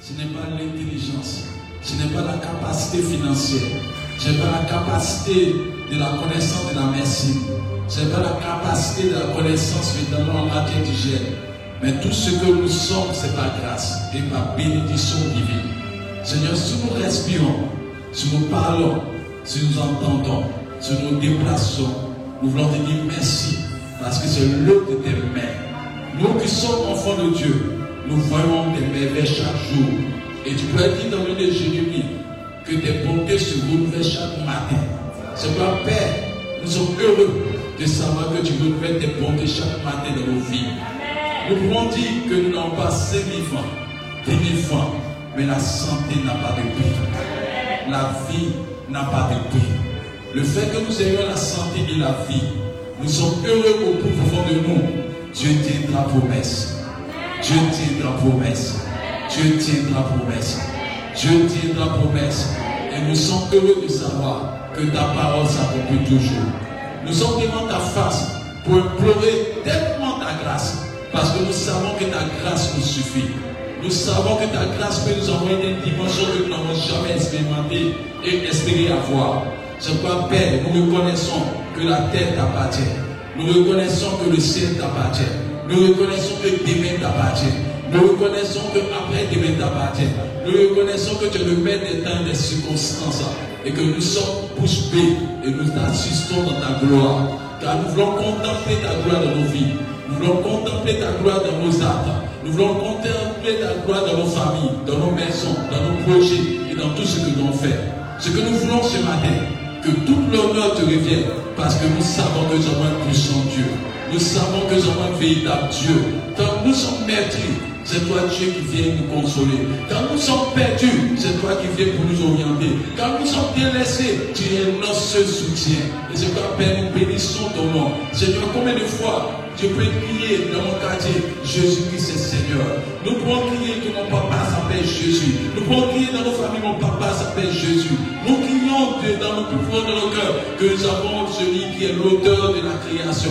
Ce n'est pas l'intelligence. Ce n'est pas la capacité financière. Ce n'est pas la capacité de la connaissance de la médecine. Ce n'est pas la capacité de la connaissance évidemment en matière d'hygiène. Mais tout ce que nous sommes, c'est par grâce et par bénédiction divine. Seigneur, si nous respirons, si nous parlons, si nous entendons, si nous nous déplaçons, nous voulons te dire merci parce que c'est l'œuvre de tes mains. Nous qui sommes enfants de Dieu, nous voyons tes merveilles chaque jour. Et tu peux dire dans le nom de Jérémie que tes bontés se renouvellent chaque matin. C'est quoi, Père, nous sommes heureux de savoir que tu renouvelles tes bontés chaque matin dans nos vies. Nous pouvons dire que nous n'avons pas 5 000 francs, 10 000 francs, mais la santé n'a pas de prix. La vie n'a pas de prix. Le fait que nous ayons la santé et la vie, nous sommes heureux au plus profond de nous. Dieu tiendra promesse. Dieu tiendra promesse. Dieu tiendra promesse. Dieu tiendra promesse. Et nous sommes heureux de savoir que ta parole s'accomplit toujours. Nous sommes devant ta face pour implorer tellement ta grâce. Parce que nous savons que ta grâce nous suffit. Nous savons que ta grâce peut nous envoyer des dimensions que nous n'avons jamais expérimentées et espéré avoir. C'est pourquoi, Père, nous reconnaissons que la terre t'appartient. Nous reconnaissons que le ciel t'appartient. Nous reconnaissons que demain t'appartient. Nous reconnaissons que après demain t'appartient. Nous reconnaissons que tu es le maître des temps des circonstances. Et que nous sommes bouche bée et nous assistons dans ta gloire. Car nous voulons contempler ta gloire dans nos vies. Nous voulons contempler ta gloire dans nos actes. Nous voulons contempler ta gloire dans nos familles, dans nos maisons, dans nos projets et dans tout ce que nous faisons. Ce que nous voulons ce matin, que tout l'honneur te revienne, parce que nous savons que nous avons un puissant Dieu. Nous savons que nous avons un véritable Dieu. Quand nous sommes meurtris, c'est toi Dieu qui vient nous consoler. Quand nous sommes perdus, c'est toi qui viens pour nous orienter. Quand nous sommes délaissés, tu es notre seul soutien. Et c'est toi, Père, nous bénissons ton nom. Seigneur, combien de fois je peux crier dans mon quartier, Jésus-Christ est Seigneur? Nous pouvons crier que mon papa s'appelle Jésus. Nous pouvons crier dans nos familles, mon papa s'appelle Jésus. Dans nos plus profonds de nos cœurs que nous avons celui qui est l'auteur de la création.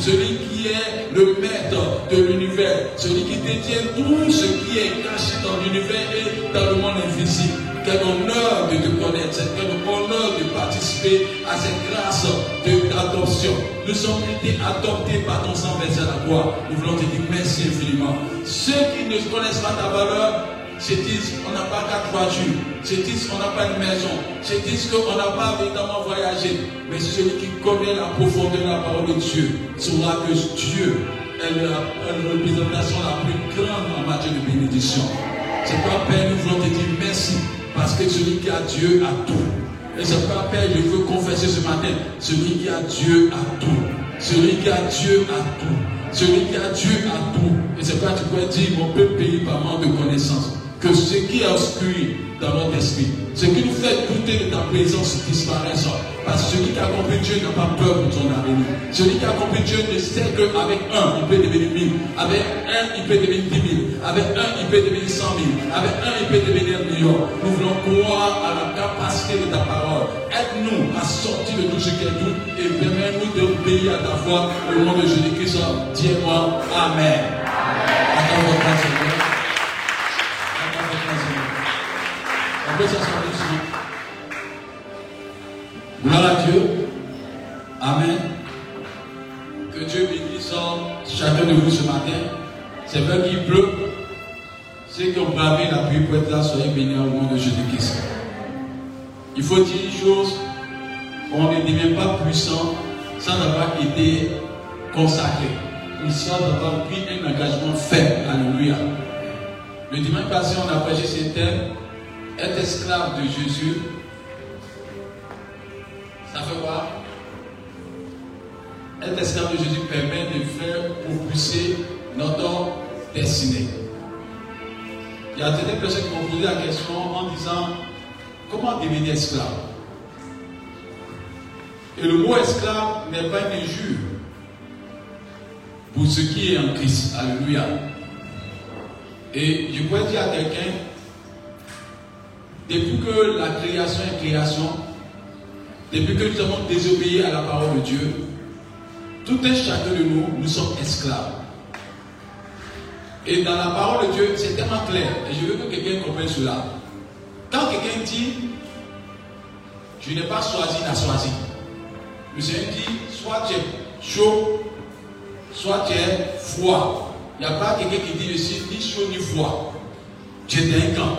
Celui qui est le maître de l'univers. Celui qui détient tout ce qui est caché dans l'univers et dans le monde invisible. Quel honneur de te connaître, quel honneur de participer à cette grâce d'adoption. Nous sommes été adoptés par ton sang versé la croix. Nous voulons te dire merci infiniment. Ceux qui ne connaissent pas ta valeur, se disent on n'a pas quatre voitures, se disent on n'a pas une maison, se disent qu'on n'a pas véritablement voyagé. Mais celui qui connaît la profondeur de la parole de Dieu saura que Dieu est la, représentation la plus grande en matière de bénédiction. C'est pas Père, nous voulons te dire merci parce que celui qui a Dieu a tout. Et c'est pas Père, je veux confesser ce matin, celui qui a Dieu a tout. Celui qui a Dieu a tout. Celui qui a Dieu a tout. Et c'est pas tu peux dire, mon peuple pays par manque de connaissance que ce qui est obscur dans notre esprit, ce qui nous fait douter de ta présence disparaisse. Parce que celui qui a compris Dieu n'a pas peur pour son avenir. Celui qui a compris Dieu ne sait qu'avec un, il peut devenir mille. Avec un, il peut devenir dix mille. Avec un, il peut devenir cent mille. Avec un, il peut devenir un million. Nous voulons croire à la capacité de ta parole. Aide-nous à sortir de tout ce qui est doute et permets-nous d'obéir à ta voix au nom de Jésus-Christ. Dis-moi Amen. Attends votre Gloire à Dieu. Amen. Que Dieu bénisse chacun de vous ce matin. C'est vrai qu'il pleut. Ceux qui ont bravé la pluie pour être là, soyez bénis au nom de Jésus-Christ. Il faut dire une chose. On ne devient pas puissant sans avoir été consacré. Ou sans avoir pris un engagement fait. Alléluia. Le dimanche passé, on a prêché ce thème être esclave de Jésus, ça fait quoi? Être esclave de Jésus permet de faire propulser notre destinée. Il y a certaines personnes qui m'ont posé la question en disant comment devenir esclave? Et le mot esclave n'est pas une injure pour ce qui est en Christ. Alléluia. Et je pourrais dire à quelqu'un depuis que la création est création, depuis que nous avons désobéi à la parole de Dieu, tout un chacun de nous, nous sommes esclaves. Et dans la parole de Dieu, c'est tellement clair. Et je veux que quelqu'un comprenne cela. Quand quelqu'un dit, je n'ai pas choisi, n'a choisi. Le Seigneur dit, soit tu es chaud, soit tu es froid. Il n'y a pas quelqu'un qui dit, je suis ni chaud ni froid. Tu es un camp.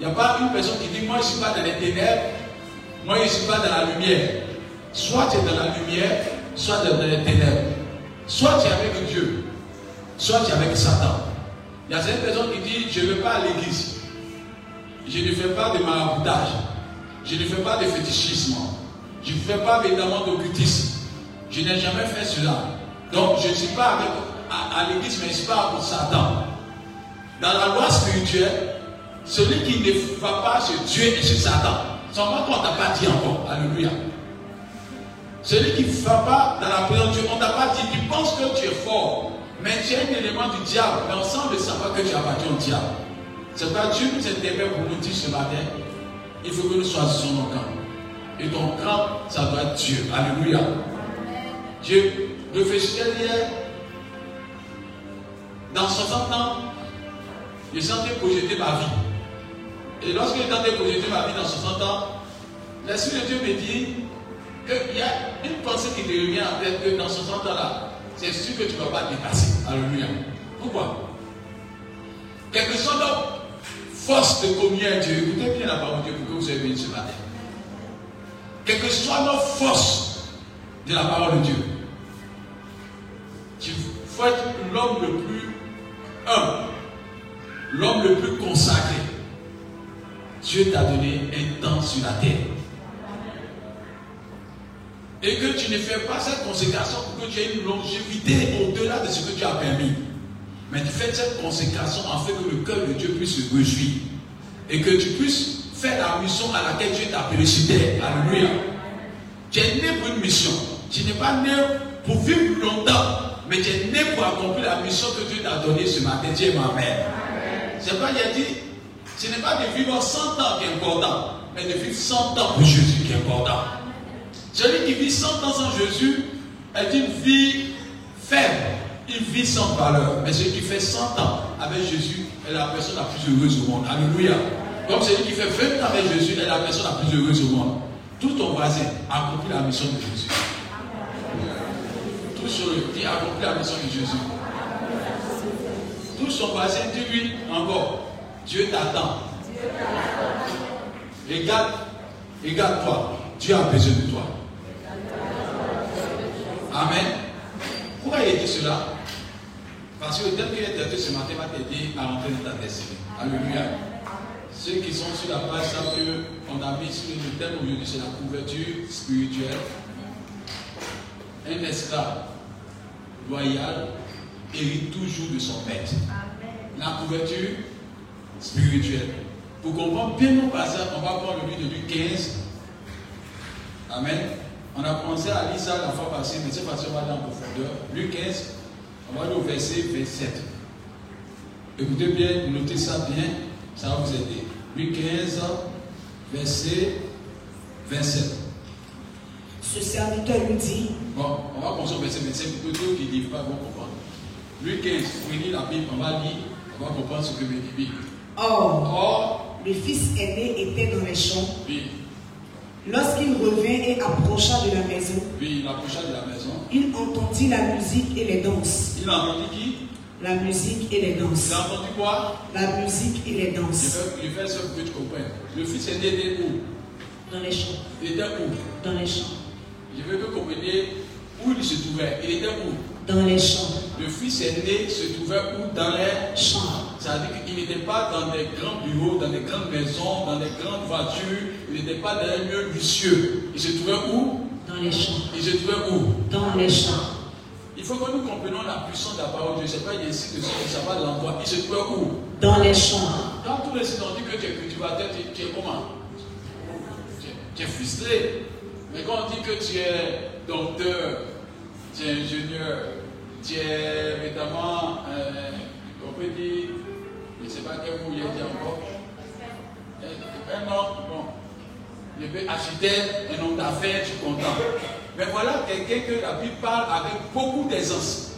Il n'y a pas une personne qui dit, moi je ne suis pas dans les ténèbres, moi je ne suis pas dans la lumière. Soit tu es dans la lumière, soit dans les ténèbres. Soit tu es avec Dieu, soit tu es avec Satan. Il y a certaines personnes qui disent, je ne vais pas à l'église. Je ne fais pas de maraboutage. Je ne fais pas de fétichisme. Je ne fais pas évidemment d'occultisme. Je n'ai jamais fait cela. Donc je ne suis pas avec, à, l'église, mais je ne suis pas pour Satan. Dans la loi spirituelle, celui qui ne va pas chez Dieu et chez Satan, seulement qu'on ne t'a pas dit encore. Alléluia. Celui qui ne va pas dans la présence de Dieu, on t'a pas dit, tu penses que tu es fort, mais tu es un élément du diable, mais on semble savoir que tu as battu au diable. C'est pourquoi Dieu nous intervient pour nous dire ce matin, il faut que nous choisissions nos camps. Et ton camp, ça doit être Dieu. Alléluia. Dieu, réfléchissait hier, dans 60 ans, je sentais projeter ma vie. Et lorsque j'ai tenté de projeter ma vie dans 60 ans, l'Esprit de Dieu me dit qu'il y a une pensée qui te revient en tête que dans 60 ans-là, c'est sûr que tu ne vas pas dépasser. Alléluia. Pourquoi? Quelque chose d'autre, force de communion à Dieu. Écoutez bien la parole de Dieu pour que vous ayez ce matin. Quelle que soit notre force de la parole de Dieu, tu faut être l'homme le plus humble, l'homme le plus consacré. Dieu t'a donné un temps sur la terre. Et que tu ne fais pas cette consécration pour que tu aies une longévité au-delà de ce que tu as permis. Mais tu fais cette consécration afin que le cœur de Dieu puisse se réjouir. Et que tu puisses faire la mission à laquelle Dieu t'a appelé sur terre. Alléluia. Tu es né pour une mission. Tu n'es pas né pour vivre longtemps. Mais tu es né pour accomplir la mission que Dieu t'a donnée ce matin. Dieu ma mère. C'est pas, il a dit, ce n'est pas de vivre 100 ans qui est important, mais de vivre 100 ans pour Jésus qui est important. Celui qui vit 100 ans sans Jésus est une vie faible, une vie sans valeur. Mais celui qui fait 100 ans avec Jésus est la personne la plus heureuse au monde. Alléluia. Comme celui qui fait 20 ans avec Jésus est la personne la plus heureuse au monde. Tout ton voisin accomplit la mission de Jésus. Tout sur lui dit accomplit la mission de Jésus. Tout son voisin dit lui encore. Dieu t'attend. Regarde, regarde-toi. Dieu a besoin de toi. Amen. Pourquoi il dit cela? Parce que tel qu'il est ce matin va t'aider à rentrer dans ta destinée. Alléluia. Ceux qui sont sur la page savent qu'on a mis sur le thème aujourd'hui, c'est la couverture spirituelle. Un esclave loyal hérite toujours de son maître. La couverture spirituelle. Pour comprendre bien nos passages, on va prendre le livre de Luc 15. Amen. On a commencé à lire ça la fois passée, mais cette fois-ci, on va aller en profondeur. Luc 15, on va aller au verset 27. Écoutez bien, notez ça bien, ça va vous aider. Luc 15, verset 27. Ce serviteur lui dit. Bon, on va commencer au verset 25 pour ceux qui ne lisent pas vont comprendre. Luc 15, vous la Bible, on va lire, on va comprendre ce que me dit Bible. Or, le fils aîné était dans les champs. Oui. Lorsqu'il revint et approcha de la maison, oui, il approcha de la maison, il entendit la musique et les danses. Il a entendu qui? La musique et les danses. Il a entendu quoi? La musique et les danses. Je vais, faire que tu comprennes. Le fils aîné était où? Dans les champs. Il était où? Dans les champs. Je veux que vous compreniez où il se trouvait. Il était où? Dans les champs. Le fils aîné se trouvait où? Dans les champs. C'est-à-dire qu'il n'était pas dans des grands bureaux, dans des grandes maisons, dans des grandes voitures. Il n'était pas dans un lieu luxueux. Il se trouvait où? Dans les champs. Il se trouvait où? Dans les champs. Il faut que nous comprenions la puissance de la parole de Dieu. Ce n'est pas ici que ça va l'envoi. Il se trouvait où? Dans les champs. Quand tous les gens disent que tu es cultivateur, tu es comment? Tu es frustré. Mais quand on dit que tu es docteur, tu es ingénieur, tu es évidemment, euh, on peut dire, ne sais pas quel mot il a dit encore, un homme, bon, je peux architecte, un homme d'affaires, tu es content. Mais voilà quelqu'un que la Bible parle avec beaucoup d'aisance.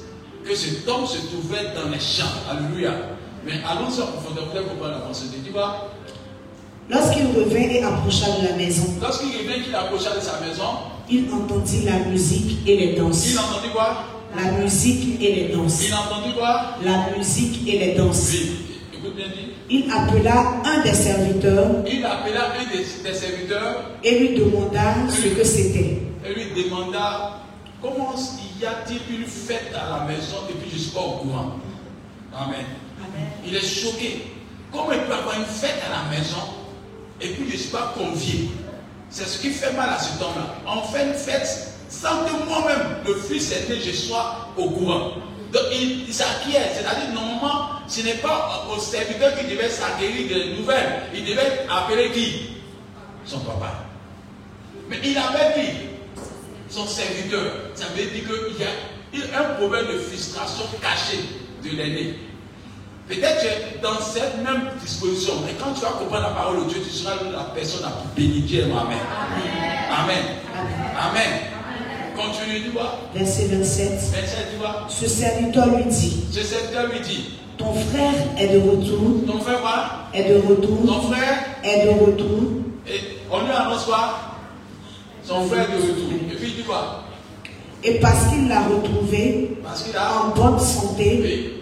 que cet homme se trouvait dans les champs. Alléluia. Mais allons-y en profondeur, peut-être pour la pensée. Tu vois Lorsqu'il revint et approcha de la maison, Lorsqu'il revint, qu'il approcha de sa maison, il entendit la musique et les danses. il entendit quoi? La musique et les danses. Il entendit quoi? La musique et les danses. Oui. Il appela un des serviteurs Il appela un des, des serviteurs et lui demanda ce que c'était. et lui demanda comment y a-t-il une fête à la maison et puis je ne suis pas au courant? Amen. Il est choqué. Comment il peut avoir une fête à la maison et puis je ne suis pas convié? C'est ce qui fait mal à cet homme-là. On fait une fête sans que moi-même, le fils aîné, je sois au courant. Donc il, il s'acquiert. C'est-à-dire, normalement, ce n'est pas au serviteur qui devait s'acquérir des nouvelles. Il devait appeler qui? Son papa. Mais il avait dit, son serviteur, ça veut dire qu'il y a un problème de frustration caché de l'aîné. Peut-être que dans cette même disposition, mais quand tu vas comprendre la parole de Dieu, tu seras la personne la plus bénie. Dieu, Amen. Amen. Amen. Continue, tu vois. Verset 27. 27, tu vois. Ce serviteur lui dit, Ce serviteur lui dit, ton frère est de retour, ton frère quoi? Est de retour, Ton frère, est de retour, et on lui annonce quoi Son frère est de retour. Et puis il dit quoi? Et parce qu'il l'a retrouvé Parce qu'il a, en bonne santé, oui,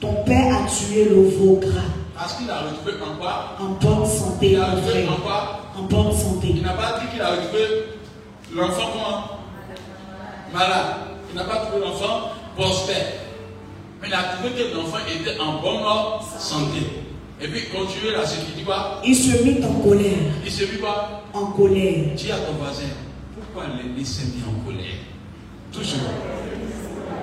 ton père a tué le veau gras. parce qu'il a retrouvé en quoi? En bonne santé, Il a mon retrouvé en quoi? En bonne santé. Il n'a pas dit qu'il a retrouvé l'enfant comment? Malade. Il n'a pas trouvé l'enfant prospère. Mais il a trouvé que l'enfant était en bonne santé. Et puis continue là, ce qu'il dit quoi? Il se mit en colère, Il se dit quoi? En colère. Dis à ton voisin, pourquoi l'aîné s'est mis en colère? Toujours.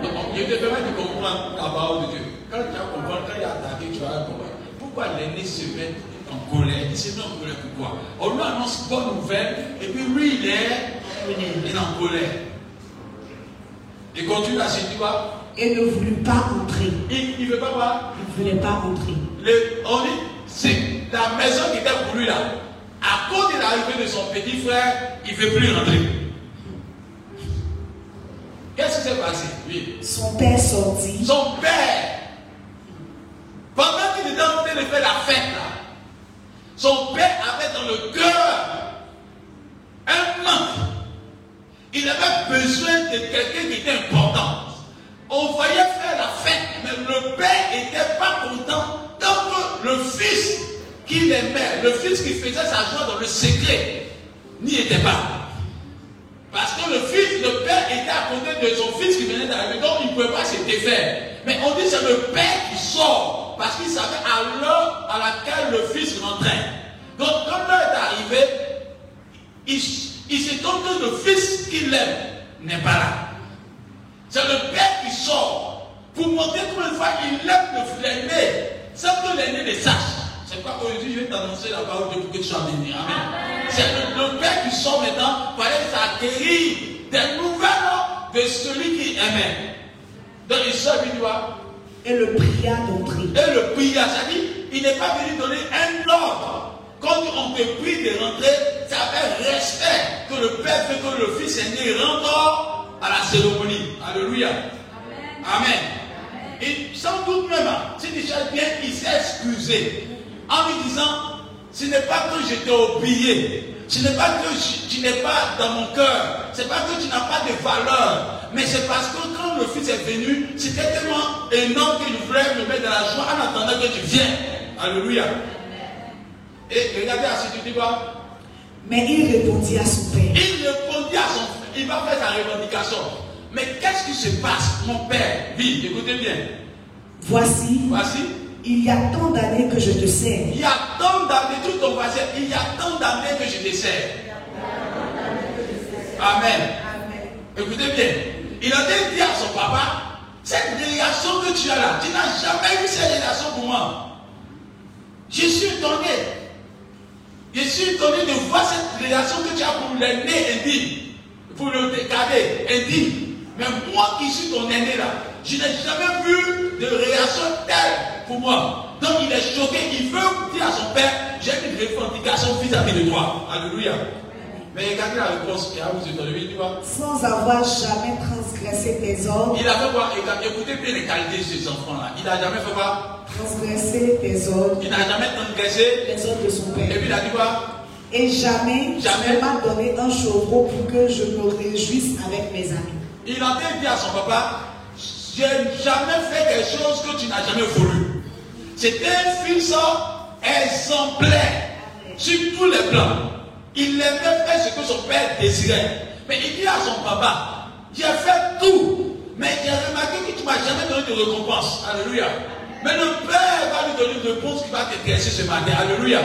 Donc, Il te permet de comprendre la parole de Dieu. Quand tu vas comprendre, quand il a attaqué, tu vas comprendre. Pourquoi l'aîné se met en colère? Il se met en colère pourquoi On lui annonce bonne nouvelle, et puis lui, il est, il est en colère. Il continue à se dire quoi? Et ne voulut pas entrer. Il ne veut pas voir. Il ne voulait pas entrer. Le- on dit, c'est la maison qui était pour lui là. À cause de l'arrivée de son petit frère, il ne veut plus rentrer. Qu'est-ce qui s'est passé? Oui. Son père sortit Son père, pendant qu'il était en train de faire la fête là, son père avait dans le cœur un manque. Il avait besoin de quelqu'un qui était important. On voyait faire la fête, mais le père n'était pas content tant que le fils qu'il aimait, le fils qui faisait sa joie dans le secret, n'y était pas. Parce que le fils, le père était à côté de son fils qui venait d'arriver, donc il ne pouvait pas se défaire. Mais on dit c'est le père qui sort, parce qu'il savait à l'heure à laquelle le fils rentrait. Donc quand l'heure est arrivée, il, il se tombe que le fils qu'il aime n'est pas là. C'est le père qui sort pour montrer combien de fois il aime le l'aîné, sans que l'aîné le sache. C'est pas qu'aujourd'hui je vais t'annoncer la parole de Dieu pour que tu sois béni. Amen. C'est le, le père qui sort maintenant pour aller s'acquérir des nouvelles de celui qui aimait. Donc il sort, il dit quoi? Et le pria d'entrer. Et le pria, ça dit, il n'est pas venu donner un ordre. Quand on te prie de rentrer, ça fait respect que le père fait que le fils aîné rentre à la cérémonie. Alléluia. Amen. Et sans doute même, si cherches bien, il s'est excusé en lui disant, ce n'est pas que je t'ai oublié, ce n'est pas que tu n'es pas dans mon cœur, c'est pas que tu n'as pas de valeur, mais c'est parce que quand le fils est venu, c'était tellement énorme qu'il voulait me mettre dans la joie en attendant que tu viennes. Alléluia. Et regardez à ce que tu dis quoi? Mais il répondit à son père. il répondit à son frère, il va faire sa revendication. Mais qu'est-ce qui se passe, mon père? Oui, écoutez bien. Voici, Voici, il y a tant d'années que je te sers. il y a tant d'années, tout ton voisin, il y a tant d'années que je te sers. Amen. Écoutez bien. Il a dit à son papa, cette relation que tu as là, tu n'as jamais eu cette relation pour moi. Je suis étonné. Je suis étonné de voir cette relation que tu as pour l'aîné indigne, pour le cadet indigne. Mais moi qui suis ton aîné là, je n'ai jamais vu de relation telle pour moi. Donc il est choqué, il veut dire à son père, j'ai une revendication vis-à-vis de toi. Alléluia. Mais regardez la réponse qu'il a vous étonner, tu vois. Sans avoir jamais transgressé tes ordres. Il a fait quoi? Écoutez bien les qualités de ces enfants-là. Il n'a jamais fait quoi? Transgressé tes ordres. Il n'a jamais transgressé les ordres de son père. Et puis il a dit quoi? Et jamais, jamais. m'as donné un chevreau pour que je me réjouisse avec mes amis. Il a dit à son papa, j'ai jamais fait quelque chose que tu n'as jamais voulu. C'était un fils exemplaire sur tous les plans. Il aimait faire ce que son père désirait. Mais il dit à son papa, j'ai fait tout, mais j'ai remarqué que tu ne m'as jamais donné de récompense. Alléluia. Mais le Père va lui donner une réponse qui va t'intéresser ce matin. Alléluia.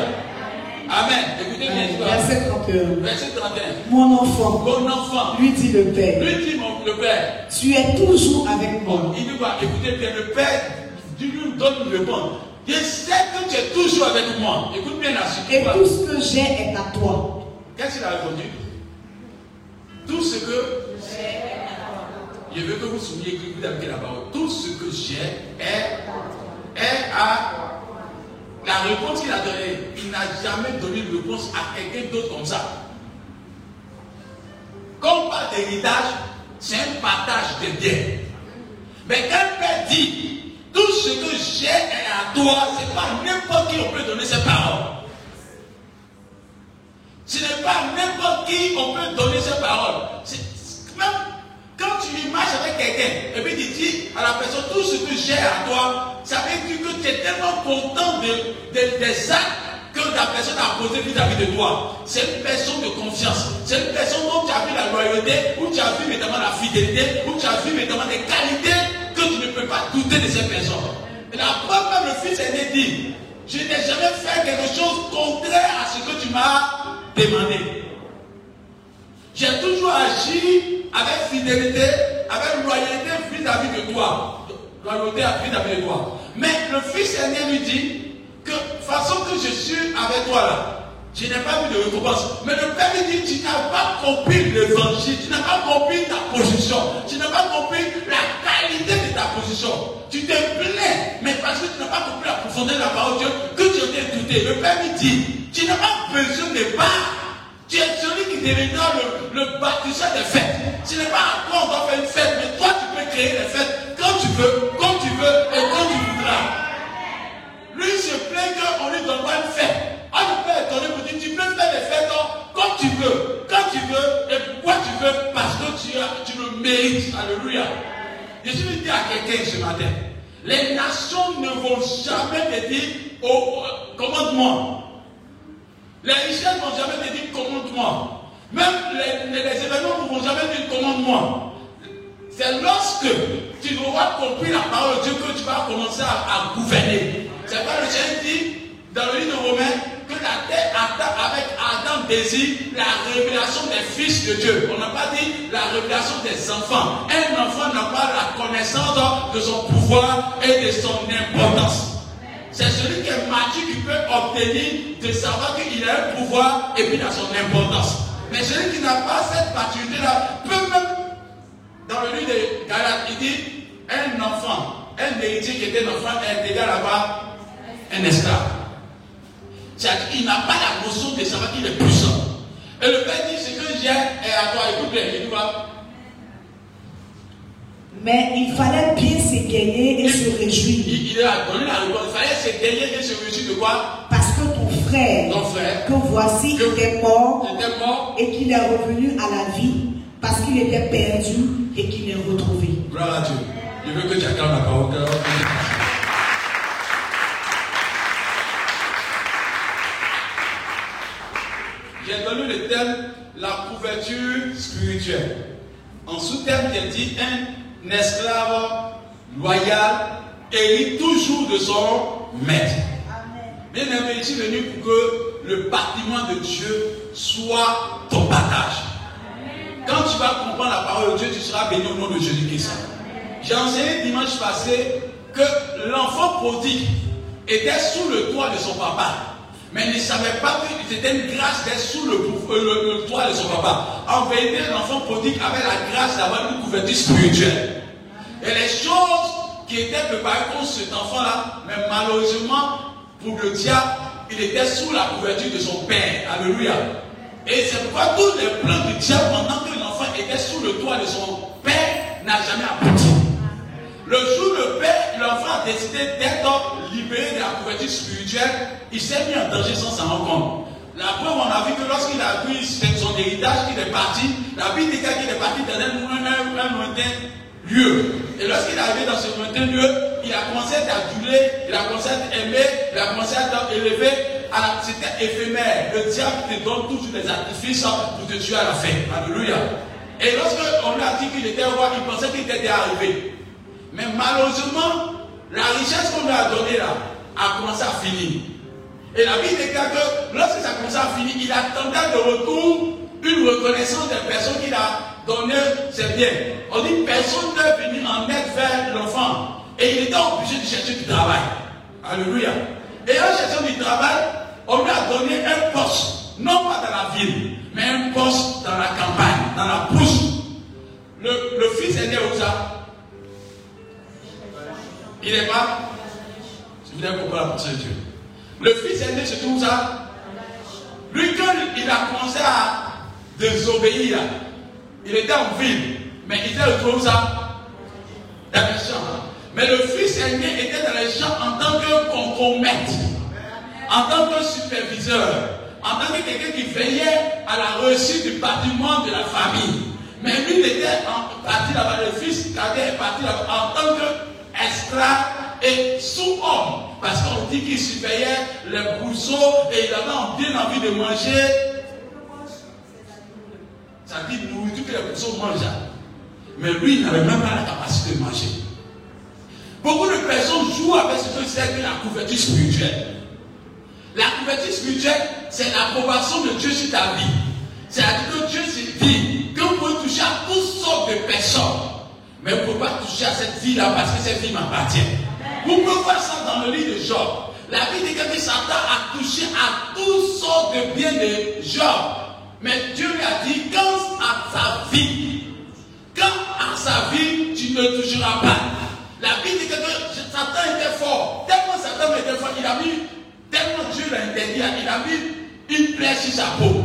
Amen. Écoutez bien. Verset 31. Verset 31. Mon enfant. Mon enfant. Lui dit le Père. Lui dit mon, le Père. Tu es toujours avec moi. Il dit quoi? Écoutez bien, le Père Dieu lui donne une réponse. Je sais que tu es toujours avec moi. Écoute bien la suite. Et tout ce que j'ai est à toi. Qu'est-ce qu'il a répondu? Tout ce que j'ai Je veux que vous souviez que vous avez la parole. Tout ce que j'ai est, est à la réponse qu'il a donnée. Il n'a jamais donné une réponse à quelqu'un d'autre comme ça. Comme pas d'héritage, c'est un partage de biens. Mais quand père dit, tout ce que j'ai est à toi, c'est pas n'importe qui on peut donner ses paroles. Ce n'est pas n'importe qui on peut donner ses paroles. Même quand tu marches avec quelqu'un et puis tu dis à la personne tout ce que j'ai à toi, ça veut dire que tu es tellement content de, des actes que la personne a posé vis-à-vis de toi. C'est une personne de confiance. C'est une personne dont tu as vu la loyauté, où tu as vu notamment la fidélité, où tu as vu notamment des qualités que tu ne peux pas douter de ces personnes. Et la preuve même le fils aîné dit, je n'ai jamais fait quelque chose contraire à ce que tu m'as demandé. J'ai toujours agi avec fidélité, avec loyauté vis-à-vis de toi. Loyauté vis-à-vis de toi. Mais le fils aîné lui dit que façon que je suis avec toi là, je n'ai pas vu de récompense. Mais le Père lui dit, tu n'as pas compris l'évangile, tu n'as pas compris ta position, tu n'as pas compris la qualité de ta position. Tu te plais, mais parce que tu n'as pas compris la profondeur de la parole de Dieu, que tu en es douté. Le Père lui dit, tu n'as pas besoin de pas tu es celui qui deviendra le, le bâtisseur des fêtes. Ce n'est pas à toi on doit faire une fête, mais toi tu peux créer des fêtes quand tu veux, quand tu veux et quand tu voudras. Lui se plaint qu'on lui donne pas une fête. On ne peut étonner pour dire tu peux faire des fêtes quand tu veux, quand tu veux et pourquoi tu veux, parce que tu, as, tu le mérites. Alléluia. Je suis dire à quelqu'un ce matin, les nations ne vont jamais te dire oh, commande-moi. Les richesses ne vont jamais te dire commande-moi. Même les, événements ne vont jamais dire commande-moi. C'est lorsque tu auras compris la parole de Dieu que tu vas commencer à, gouverner. C'est pas le Seigneur dit dans le livre de Romains que la terre avec Adam désire la révélation des fils de Dieu. On n'a pas dit la révélation des enfants. Un enfant n'a pas la connaissance de son pouvoir et de son importance. C'est celui qui est mature qui peut obtenir de savoir qu'il a un pouvoir et puis a son importance. Mais celui qui n'a pas cette maturité-là peut même, dans le livre de Galates, il dit un enfant, un héritier qui était un enfant est égal là-bas un esclave. C'est-à-dire qu'il n'a pas la notion de savoir qu'il est puissant. Et le Père dit ce que j'ai est à toi. Écoute bien, il dit mais il fallait bien s'égayer et se réjouir. Il, il, a donné la réponse. Il fallait s'égayer et se réjouir de quoi? Parce que ton frère, ton frère que voici, que était, mort, était mort et qu'il est revenu à la vie parce qu'il était perdu et qu'il est retrouvé. Gloire à Dieu. Je veux que tu acclames la parole. J'ai donné le thème la couverture spirituelle. En sous-thème, j'ai dit un esclave loyal hérite toujours de son maître. Bien aimé, je suis venu pour que le bâtiment de Dieu soit ton partage. Quand tu vas comprendre la parole de Dieu, tu seras béni au nom de Jésus-Christ. J'ai enseigné dimanche passé que l'enfant prodigue était sous le toit de son papa. Mais il ne savait pas que c'était une grâce d'être sous le, le, toit de son papa. En vérité, l'enfant prodigue avait la grâce d'avoir une couverture spirituelle. Et les choses qui étaient préparées pour cet enfant-là, mais malheureusement, pour le diable, il était sous la couverture de son père. Alléluia. Et c'est pourquoi tous les plans du diable pendant que l'enfant était sous le toit de son père n'a jamais abouti. Le jour où le père, l'enfant a décidé d'être libéré de la couverture spirituelle, il s'est mis en danger sans s'en rendre compte. La preuve, on a vu que lorsqu'il a pris son héritage, qu'il est parti, la Bible dit qu'il est parti dans un, lointain lieu. Et lorsqu'il est arrivé dans ce lointain lieu, il a commencé à aduler, il a commencé à aimer, il a commencé à être élevé. C'était éphémère. Le diable te donne toujours des artifices pour te tuer à la fin. Alléluia. Et lorsqu'on lui a dit qu'il était roi, il pensait qu'il était arrivé. Mais malheureusement, la richesse qu'on lui a donnée là a commencé à finir. Et la Bible déclare que lorsque ça a commencé à finir, il attendait de retour une reconnaissance des personnes qu'il a donné ses biens. On dit personne ne venir en aide vers l'enfant. Et il était obligé de chercher du travail. Alléluia. Et en cherchant du travail, on lui a donné un poste, non pas dans la ville, mais un poste dans la campagne, dans la pousse. Le, le fils est né où ça il n'est pas. Vous n'avez pas la pensée de Dieu. Le fils aîné se trouve ça? Lui, quand il a commencé à désobéir, il était en ville, mais il était retrouvé ça? Dans les champs. Mais le fils aîné était dans les champs en tant que concomètre, en tant que superviseur, en tant que quelqu'un qui veillait à la réussite du patrimoine de la famille. Mais lui, il était parti là-bas, le fils est parti là-bas en tant que esclave et sous-homme. Parce qu'on dit qu'il surveillait les brousseaux et il avait bien envie de manger. Ça dit nourriture que les brousseaux mangent. Mais lui, il n'avait même pas la capacité de manger. Beaucoup de personnes jouent avec ce que c'est que la couverture spirituelle. La couverture spirituelle, c'est l'approbation de Dieu sur ta vie. C'est-à-dire que Dieu se dit que vous pouvez toucher à toutes sortes de personnes. Mais vous ne pouvez pas toucher à cette vie-là parce que cette vie m'appartient? Vous pouvez voir ça dans le livre de Job. La vie dit que Satan a touché à toutes sortes de biens de Job. Mais Dieu lui a dit, quand à sa vie, quand à sa vie, tu ne toucheras pas. La vie dit que Satan était fort. Tellement Satan était fort, il a mis, tellement Dieu l'a interdit, il a mis une plaie sur sa peau.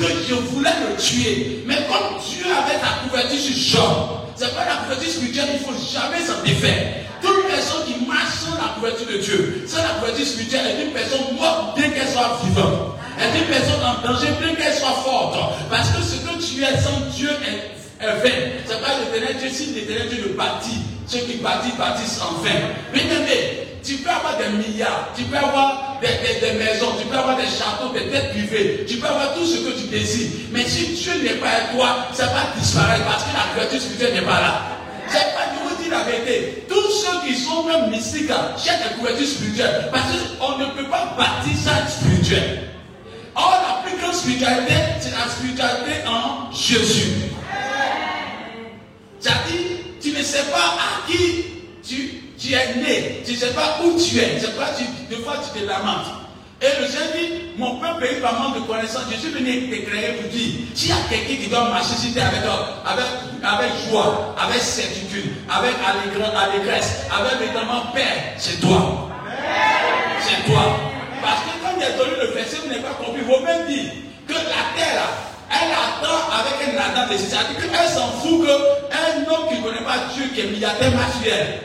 Je voulais le tuer. Mais comme Dieu avait ta couverture sur Job, c'est pas la couverture spirituelle, il ne faut jamais s'en défaire. Toute personne qui marche sans la couverture de Dieu, sans la couverture spirituelle, est une personne morte bien qu'elle soit vivante. Elle est une personne en danger bien qu'elle soit forte. Parce que ce que tu es sans Dieu est, est vain. C'est pas l'éternel Dieu, si l'éternel Dieu le bâtit. Ceux qui bâtissent, bâtissent en vain. Bien aimé, tu peux avoir des milliards, tu peux avoir des, maisons, tu peux avoir des châteaux, des têtes privées, tu peux avoir tout ce que tu désires. Mais si Dieu n'est pas avec toi, ça va disparaître parce que la couverture spirituelle n'est pas là. C'est pas de vous dire la vérité. Tous ceux qui sont même mystiques cherchent la couverture spirituelle parce qu'on ne peut pas bâtir ça spirituel. Or, la plus grande spiritualité, c'est la spiritualité en Jésus. Tu sais pas à qui tu tu es né, tu ne sais pas où tu es, c'est pas tu, des fois tu te lamentes. Et le Seigneur dit, mon peuple est par manque de connaissance. Je suis venu t'éclairer pour dire, s'il y a quelqu'un qui doit marcher avec, avec, avec joie, avec certitude, avec allégresse, avec évidemment paix, c'est toi. C'est toi. Parce que quand il a donné le verset, vous n'avez pas compris. Vous-même dit que la terre, elle attend avec un ardent désir. C'est-à-dire s'en fout qu'un homme qui ne connaît pas Dieu, qui est milliardaire matériel,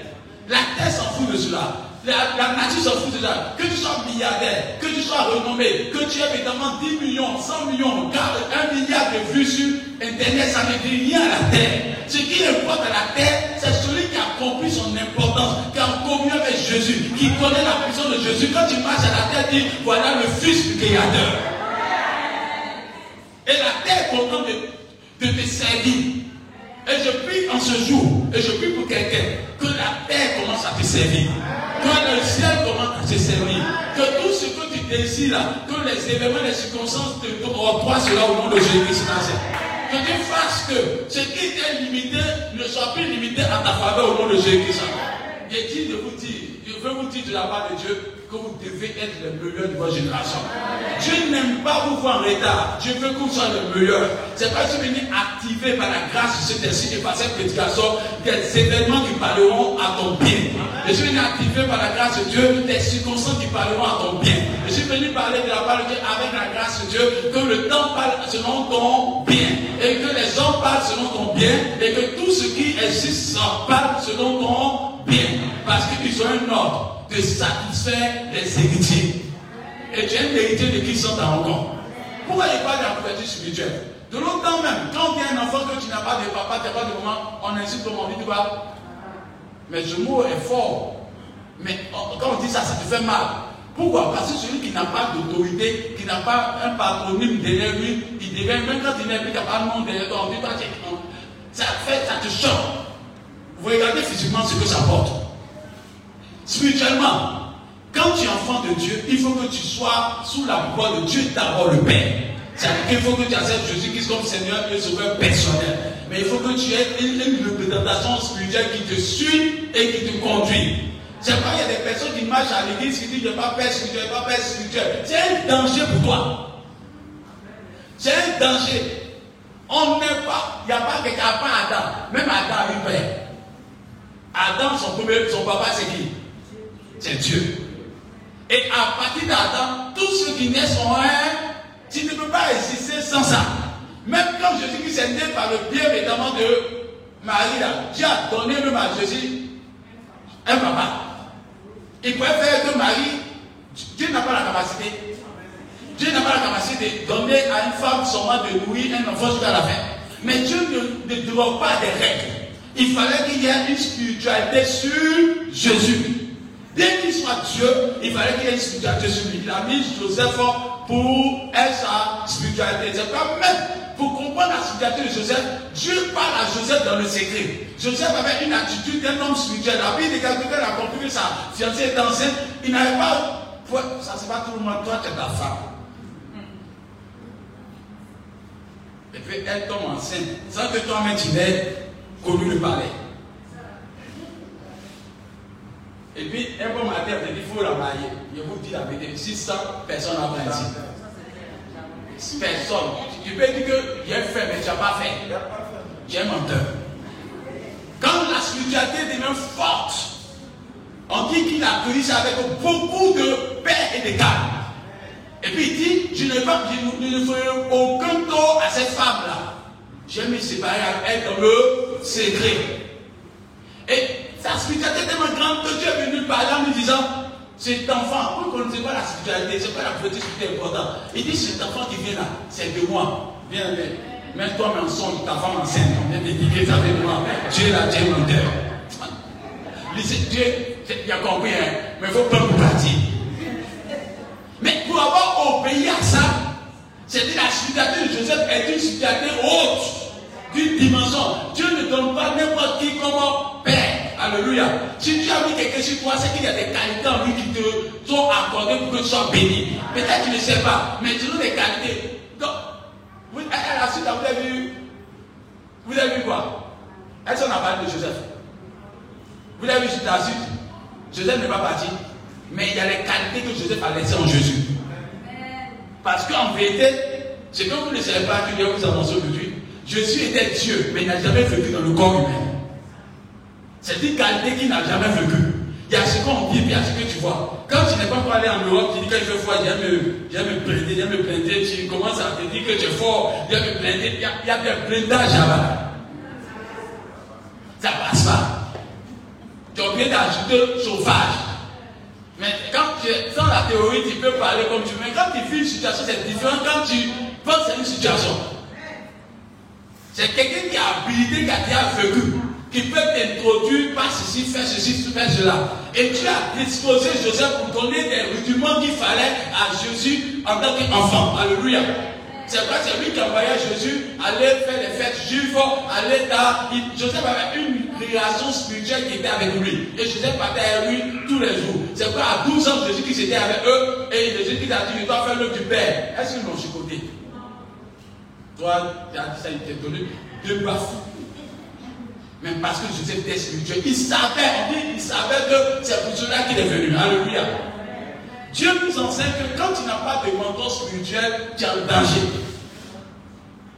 la terre s'en fout de cela. La, nature s'en fout de cela. Que tu sois milliardaire, que tu sois renommé, que tu aies évidemment 10 millions, 100 millions, garde un milliard de vues sur Internet, ça ne dit rien à la terre. Ce qui importe à la terre, c'est celui qui a compris son importance, qui a communion avec Jésus, qui connaît la puissance de Jésus. Quand tu marches à la terre, dis voilà le Fils du Créateur. Et la terre est contente de, de te servir. Et je prie en ce jour, et je prie pour quelqu'un, que la terre commence à te servir, que le ciel commence à te servir, que tout ce que tu désires, que les événements, les circonstances te retrouvent cela au nom de Jésus-Christ. Que tu fasses que ce qui était limité ne soit plus limité à ta faveur au nom de Jésus-Christ. J'ai dit de vous dire, je veux vous dire de la part de Dieu, que vous devez être le meilleur de votre génération. Dieu n'aime pas vous voir en retard. Dieu veut que vous soyez le meilleur. C'est pas que venu activer par la grâce de cet et par cette prédication des événements qui parleront à ton bien. Je suis venu activer par la grâce de Dieu des circonstances qui parleront à ton bien. Je suis venu parler de la parole de Dieu avec la grâce de Dieu, que le temps parle selon ton bien, et que les hommes parlent selon ton bien, et que tout ce qui existe parle selon ton bien. Parce qu'ils ont un ordre de satisfaire les héritiers. Et tu es un héritier de qui sont dans compte. Pourquoi il parle de la couverture spirituelle? De longtemps même, quand il y a un enfant que tu n'as pas de papa, tu n'as pas de maman, on insulte ton dit, tu vois. Mais ce mot est fort. Mais quand on dit ça, ça te fait mal. Pourquoi? Parce que celui qui n'a pas d'autorité, qui n'a pas un patronyme derrière lui, il devient, même quand il n'est plus capable nom derrière toi, on dit, ça fait, ça te choque. Vous regardez physiquement ce que ça porte. Spirituellement, quand tu es enfant de Dieu, il faut que tu sois sous la voix de Dieu d'abord le Père. C'est-à-dire qu'il faut que tu acceptes Jésus-Christ comme Seigneur et Sauveur personnel. Mais il faut que tu aies une, une représentation spirituelle qui te suit et qui te conduit. C'est pas, il y a des personnes qui marchent à l'église qui disent je n'ai pas père spirituel, pas père spirituel. C'est un danger pour toi. C'est un danger. On n'est pas, il n'y a pas quelqu'un, pas Adam. Même Adam a eu père. Adam, son, son papa, c'est qui? C'est Dieu. Et à partir d'Adam, tous ceux qui naissent sont un. Tu ne peux pas exister sans ça. Même quand Jésus-Christ est né par le bien évidemment de Marie, là, Dieu a donné même à Jésus un papa. Il pourrait faire que Marie, Dieu n'a pas la capacité. Dieu n'a pas la capacité de donner à une femme seulement de nourrir un enfant jusqu'à la fin. Mais Dieu ne, ne pas des règles. Il fallait qu'il y ait une spiritualité sur Jésus. Qu'il soit Dieu, il fallait qu'il y ait une spiritualité sur lui. Il a mis Joseph pour être sa spiritualité. C'est pas même pour comprendre la spiritualité de Joseph, Dieu parle à Joseph dans le secret. Joseph avait une attitude d'un homme spirituel. La Bible dit quelqu'un a compris que sa fiancée est enceinte. Il n'avait pas. Ça, c'est pas tout le monde. Toi, tu es ta femme. Et puis, elle tombe enceinte sans que toi-même tu n'aies connu le palais. Et puis, un bon matin, elle dit il faut la marier. Je vous dis la vérité 600 personnes à ici personne. Tu peux dire que j'ai fait, mais tu n'as pas fait. Tu es menteur. Quand la spiritualité devient forte, on dit qu'il a connu ça avec beaucoup de paix et de calme. Et puis il dit, je ne, pas, je ne ferai aucun tort à cette femme-là. J'ai me séparer avec elle dans le secret. Sa spiritualité est tellement grande que Dieu est venu parler en lui disant, cet enfant, vous ne connaissez pas la spiritualité, ce n'est pas la petite qui est importante. Il dit cet enfant qui vient là, c'est de moi. Viens. Mets-toi mensonge, ta femme enceinte, on vient vient de moi. Dieu là, Dieu menteur. Dieu, il a compris, hein, mais il faut pas vous partir. Mais pour avoir obéi à ça, c'est-à-dire la spiritualité de Joseph est une spiritualité haute, d'une dimension. Dieu ne donne pas n'importe qui comme père. Alléluia. Si Dieu a mis quelque chose sur toi, c'est qu'il y a des qualités en lui qui te sont accordées pour que tu sois béni. Peut-être que tu ne sais pas, mais tu as des qualités. Donc, à la suite, vous avez vu, vous avez vu quoi? Est-ce qu'on a parlé de Joseph Vous avez vu la suite Joseph n'est pas parti, mais il y a les qualités que Joseph a laissées en Jésus. Parce qu'en vérité, c'est que vous ne savez pas que Dieu vous annonce aujourd'hui. Jésus était Dieu, mais il n'a jamais vécu dans le corps humain. C'est une qualité qui n'a jamais vécu. Il y a ce qu'on dit, puis il y a ce que tu vois. Quand tu n'es pas allé en Europe, tu dis que je fais froid, viens me, viens me plaindre, viens me plaindre, tu commences à te dire que tu es fort, viens me plaindre, il y a, il y a des là-bas. Ça passe pas. Tu as oublié d'ajouter chauffage. Mais quand tu es dans la théorie, tu peux parler comme tu veux. Mais quand tu vis une situation, c'est différent quand tu penses à une situation. C'est quelqu'un qui a habilité, qui a déjà vécu qui peut t'introduire par ceci, faire ceci, faire cela. Et tu as disposé Joseph pour donner des rudiments qu'il fallait à Jésus en tant qu'enfant. Alléluia. C'est pas c'est lui qui envoyait Jésus aller faire les fêtes juives, aller dans. Joseph avait une relation spirituelle qui était avec lui. Et Joseph partait avec lui tous les jours. C'est pas à 12 ans Jésus qui était avec eux et Jésus qui a dit Je dois faire l'œuvre du Père. Est-ce qu'ils l'ont chicoté? Toi, tu as dit ça, il t'est donné deux baffes. Mais parce que Joseph était spirituel, il savait, on dit, il savait que c'est pour cela qu'il est venu. Alléluia. Dieu nous enseigne que quand tu n'as pas de mentor spirituel, tu es en danger.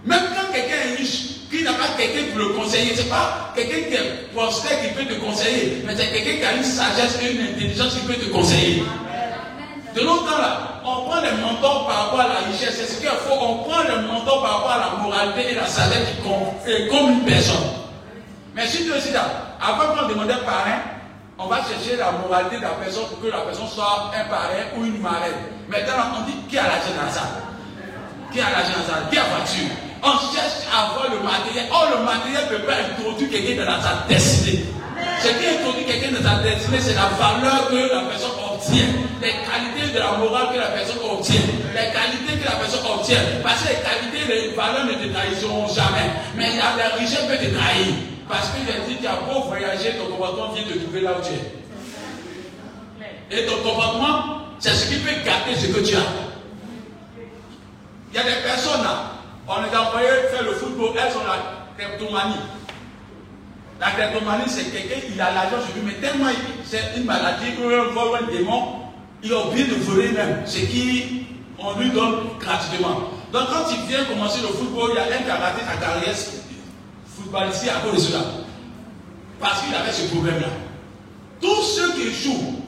Même quand quelqu'un est riche, qui n'a pas quelqu'un pour le conseiller, ce n'est pas quelqu'un qui est prospère qui peut te conseiller, mais c'est quelqu'un qui a une sagesse et une intelligence qui peut te conseiller. De longtemps là, on prend les mentors par rapport à la richesse. C'est ce qu'il faut. On prend les mentors par rapport à la moralité et la sagesse qui compte comme une personne. Mais si tu es là, avant qu'on demandait parrain, on va chercher la moralité de la personne pour que la personne soit un parrain ou une marraine. Maintenant, on dit qui a l'argent dans ça? Qui a l'argent dans ça? Qui a voiture On cherche à avoir le matériel. Or, le matériel ne peut pas introduire quelqu'un dans sa destinée. Ce qui introduit quelqu'un dans sa destinée, c'est la valeur que la personne obtient, les qualités de la morale que la personne obtient, les qualités que la personne obtient. Parce que les qualités, les valeurs ne te trahiront jamais. Mais la richesse peut te trahir. Parce que j'ai dit, tu as beau voyager, ton comportement vient de trouver là où tu es. Et ton comportement, c'est ce qui peut garder ce que tu as. Il y a des personnes là, on les a envoyés faire le football, elles ont la kleptomanie. La kleptomanie, c'est quelqu'un, il a l'argent sur lui, mais tellement c'est une maladie, un vol, un démon, il a oublié de voler même, ce qui on lui donne gratuitement. Donc quand il vient commencer le football, il y a un qui a raté carrière ici à cause de cela. Parce qu'il avait ce problème-là. Tous ceux qui jouent,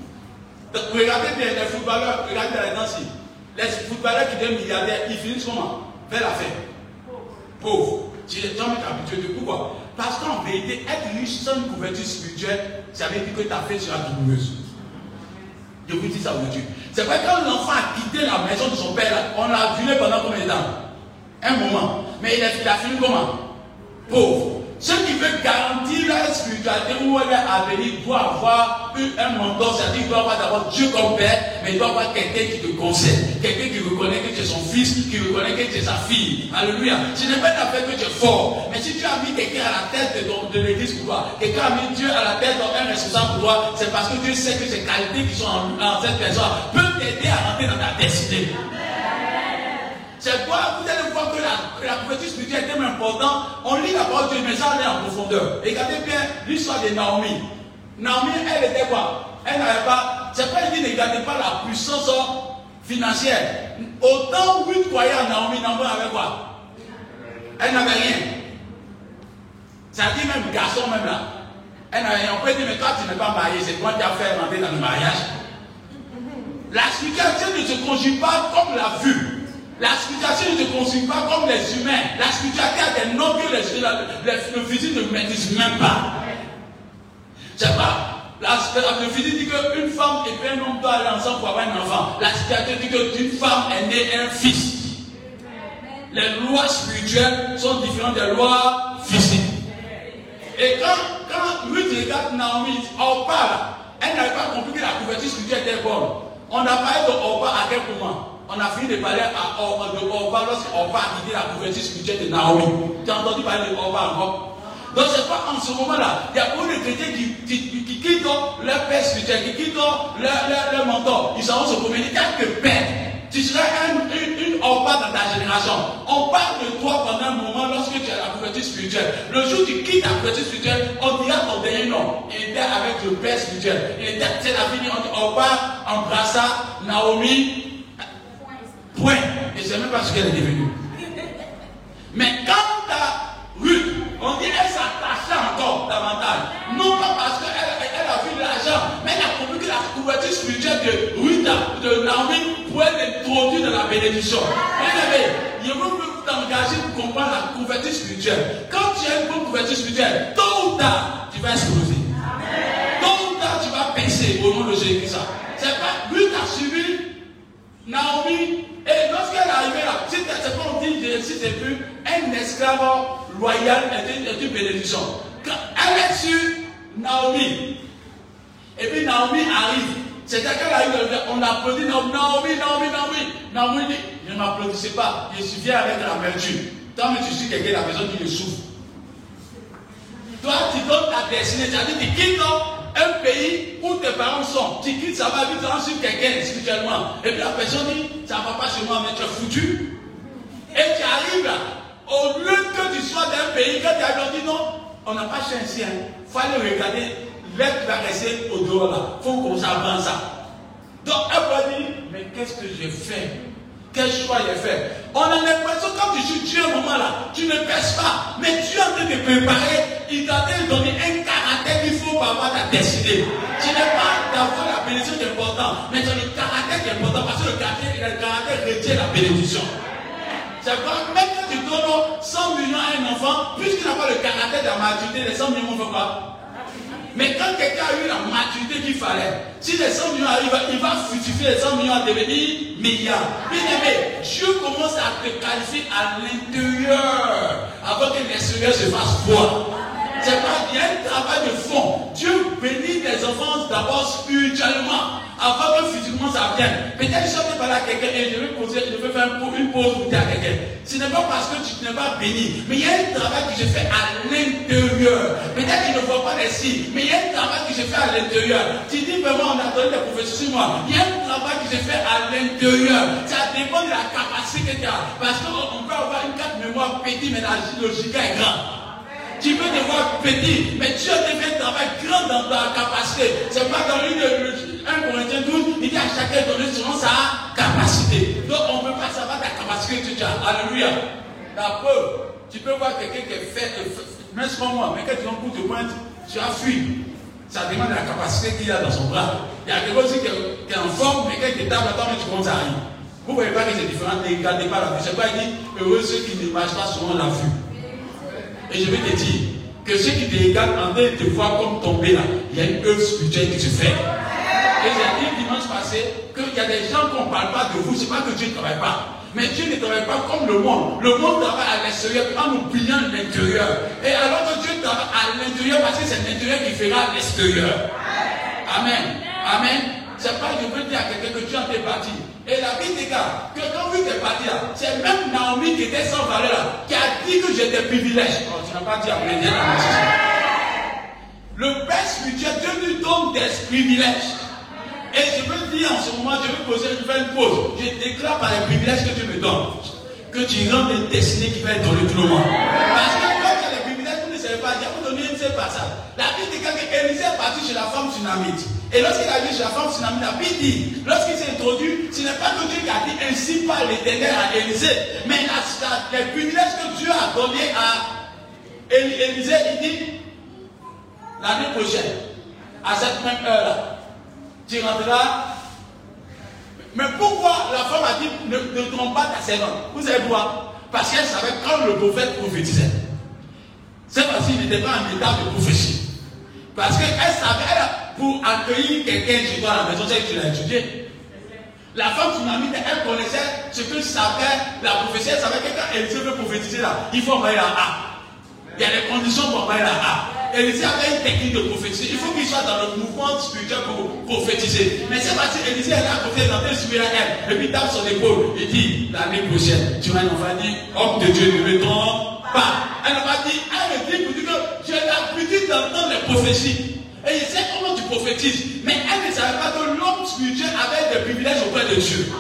regardez les footballeurs, regardez les danses. Les footballeurs qui deviennent milliardaires, ils finissent comment? Vers la fin. Pauvre. Tu es jamais habitué de pourquoi Parce qu'en vérité, être riche sans couverture spirituelle, ça veut dire que ta fête sera douloureuse. Je vous dis ça aujourd'hui. C'est vrai quand l'enfant a quitté la maison de son père, on l'a vu pendant combien de temps? Un moment. Mais il a, il a fini comment? Pauvre. Ce qui veut garantir la spiritualité ou leur avenir doit avoir un mentor, c'est-à-dire il doit avoir d'abord Dieu comme père, mais il doit avoir quelqu'un qui te conseille, quelqu'un qui reconnaît que tu es son fils, qui reconnaît que tu es sa fille. Alléluia. Ce n'est pas l'affaire que tu es fort, mais si tu as mis quelqu'un à la tête de, l'église pour toi, quelqu'un a mis Dieu à la tête d'un responsable pour toi, c'est parce que Dieu sait que ces qualités qui sont en cette personne peuvent t'aider à rentrer dans ta destinée. C'est quoi Vous allez voir que la, la couverture spirituelle est tellement importante. On lit la parole de Dieu, mais ça en profondeur. Regardez bien l'histoire de Naomi. Naomi, elle était quoi? Elle n'avait pas. C'est pas dit ne gardez pas la puissance financière. Autant Ruth croyait à Naomi, Naomi avait quoi? Elle n'avait rien. Dit même garçon même là. Elle n'avait rien. On peut dire, mais toi tu n'es pas marié, c'est toi qui as fait rentrer dans le mariage. La situation ne se conjugue pas comme la vue. La spiritualité ne se construit pas comme les humains. La spiritualité a des noms que le physique ne maîtrise même pas. C'est pas. La, le physique dit qu'une femme et un homme doivent aller ensemble pour avoir un enfant. La spiritualité dit qu'une femme est née un fils. Les lois spirituelles sont différentes des lois physiques. Et quand, quand regarde Naomi, parle, elle n'avait pas compris que la couverture spirituelle était bonne. On a parlé de Orpa à quel moment? On a fini de parler à Orba, de Orba lorsqu'Orba a quitté la couverture spirituelle de Naomi. Tu as entendu parler de Orba encore? Donc c'est pas en ce moment-là. Il y a beaucoup de chrétiens qui, qui, qui, quittent leur père spirituel, qui quittent leur, leur, leur mentor. Ils s'en vont se promener. Tu que père. Tu seras un, une, une dans ta génération. On parle de toi pendant un moment lorsque tu as la couverture spirituelle. Le jour où tu quittes la couverture spirituelle, on dira ton dernier nom. Il était avec le père spirituel. Il c'est la fille, on, on embrassa Naomi, Point. Et c'est même pas ce qu'elle est devenue. Mais quand à Ruth, on dit elle s'attachait encore davantage. Non pas parce qu'elle elle a vu l'argent, mais elle a compris que la couverture spirituelle de Ruth, de Naomi, pouvait l'introduire dans la bénédiction. Bien je veux vous t'engager pour comprendre la couverture spirituelle. Quand tu as une bonne couverture spirituelle, tôt ou tard, tu vas exploser. Tôt ou tard, tu vas baisser au nom de Jésus-Christ. C'est pas Ruth a suivi Naomi et lorsqu'elle est arrivée là, si c'est pas on dit, si c'est plus, un esclave loyal est une, bénédiction. Elle est sur Naomi, et puis Naomi arrive, c'est-à-dire qu'elle arrive, on applaudit Naomi, Naomi, Naomi, Naomi. Naomi dit, ne m'applaudissais pas, je suis viens avec l'amertume. Tant que tu suis quelqu'un, la personne qui le souffre. Toi, tu donnes ta destinée, c'est-à-dire tu quittes un pays où tes parents sont, tu quittes, ça va vite, tu sur quelqu'un spirituellement. Et puis la personne dit, ça ne va pas chez moi, mais tu es foutu. Et tu arrives là, au lieu que tu sois d'un pays, quand tu as dit non, on n'a pas cherché. Il fallait regarder, l'être va rester au dehors là. Il faut qu'on s'avance ça. Donc elle va dire, mais qu'est-ce que j'ai fait? Quel choix a fait? On a l'impression, quand tu joues Dieu un moment là, tu ne pèses pas. Mais Dieu en train de préparer. Il t'a donné un caractère qu'il faut pour avoir ta destinée. Ce n'est pas d'avoir la bénédiction qui est important, mais c'est le caractère qui est important. Parce que le le caractère retient la bénédiction. Même quand tu donnes 100 millions à un enfant, puisqu'il n'a pas le caractère de la maturité, les 100 millions vont faire quoi? Mais quand quelqu'un a eu la maturité qu'il fallait, si les 100 millions arrivent, il va fructifier les 100 millions à devenir milliards. Bien aimé, Dieu commence à te qualifier à l'intérieur avant que l'extérieur se fasse froid. C'est pas, il y a un travail de fond. Dieu bénit les enfants d'abord spirituellement avant que physiquement ça vienne. Peut-être que je vais parler à quelqu'un et je vais, poser, je vais faire une pause pour dire à quelqu'un. Ce n'est pas parce que tu n'es pas béni, mais il y a un travail que je fais à l'intérieur. Peut-être qu'il ne voit pas les signes, mais il y a un travail que je fais à l'intérieur. Tu dis vraiment, on a donné des prophéties sur moi. Il y a un travail que je fais à l'intérieur. Ça dépend de la capacité que tu as. Parce qu'on peut avoir une carte mémoire petite, mais la logique est grande. Tu peux te voir petit, mais Dieu te fait un travail grand dans ta capacité. C'est pas dans une, 1 Corinthiens 12, il dit à chacun donner selon sa capacité. Donc on ne peut pas savoir ta capacité que tu as. Alléluia. La preuve, tu peux voir quelqu'un qui est fait, même sans moi, mais quand tu as un de pointe, tu as fui. Ça demande la capacité qu'il a dans son bras. Il y a quelqu'un aussi qui est, en forme, mais quand il tape, attends, mais tu commences à rire. Vous ne voyez pas que c'est différent, ne regardez pas la vue. C'est pas dit, heureux ceux qui ne marchent pas selon la vue. Et je vais te dire que ceux qui te regardent en train de te voir comme tomber là, il y a une œuvre spirituelle qui se fait. Et j'ai dit dimanche passé qu'il y a des gens qu'on ne parle pas de vous, ce n'est pas que Dieu ne travaille pas. Mais Dieu ne travaille pas comme le monde. Le monde travaille à l'extérieur en oubliant l'intérieur. Et alors que Dieu travaille à l'intérieur parce que c'est l'intérieur qui fera l'extérieur. Amen. Amen. C'est pas, je veux dire à quelqu'un que Dieu en est parti. Et la Bible dit que quand vous êtes parti là, c'est même Naomi qui était sans valeur là, qui a dit que j'étais privilège. Oh, tu n'as pas dit viens Le Père spirituel, Dieu lui donne des privilèges. Et je veux dire en ce moment, je vais poser une une pause. Je déclare par les privilèges que tu me donnes que tu rentres des destinées qui vont être dans le tout le monde quand tu as les La Bible dit qu'Élisée est parti chez la femme tsunamite. Et lorsqu'il a vu chez la femme tsunamite, la Bible dit, lorsqu'il s'est introduit, ce n'est pas que Dieu a dit ainsi par l'éternel à Élisée, mais la, les privilèges que Dieu a donné à Élisée, il dit, l'année prochaine, à cette même heure-là, tu rentreras. Mais pourquoi la femme a dit ne, ne trompe pas ta servante Vous savez pourquoi Parce qu'elle savait quand le prophète prophétisait. C'est parce qu'il n'était pas en état de prophétie. Parce qu'elle savait, elle, pour accueillir quelqu'un chez toi à la maison, c'est que tu l'as étudié. La femme tsunami, elle connaissait ce que savait la prophétie. Elle savait que quand elle veut prophétiser là, il faut envoyer la A. Il y a des conditions pour envoyer la A. Élisée avait une technique de prophétie. Il faut qu'il soit dans le mouvement spirituel pour prophétiser. Mais c'est parce qu'Élisée est là à côté, dans subir elle. Et puis tape son épaule. Il dit, l'année prochaine, tu vas nous dire, homme de Dieu, ne me Elle m'a dit, elle me dit pour dire que j'ai l'habitude d'entendre les prophéties. Et il sait comment tu prophétises. Mais elle ne savait pas que l'homme spirituel avait des privilèges auprès de Dieu.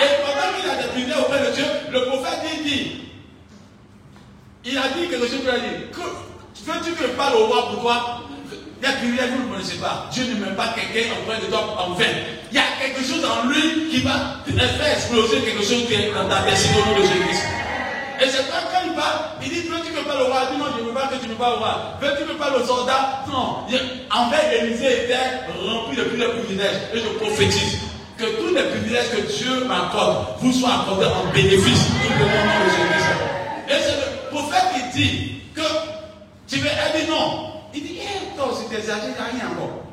Et pendant qu'il a des privilèges auprès de Dieu, le prophète dit, il a dit quelque chose, il a dit, veux-tu que je parle au roi pour toi? Des privilèges, vous ne connaissez pas. Dieu ne met pas quelqu'un auprès de toi en vain. Il y a quelque chose en lui qui va faire exploser quelque chose qui est dans ta destinée de Jésus. Et c'est pas quand il parle, il dit Veux-tu que parle au roi? Il dit Non, je ne veux pas que tu me parles au roi. Veux-tu me parler aux soldats? Non. fait, Élisée était rempli de plusieurs privilèges. Et je prophétise que tous les privilèges que Dieu m'accorde vous soient accordés en bénéfice. Le. Et c'est le prophète qui dit que tu veux. Dit non. Il dit Eh, toi aussi, t'es exagéré, il n'y a rien encore.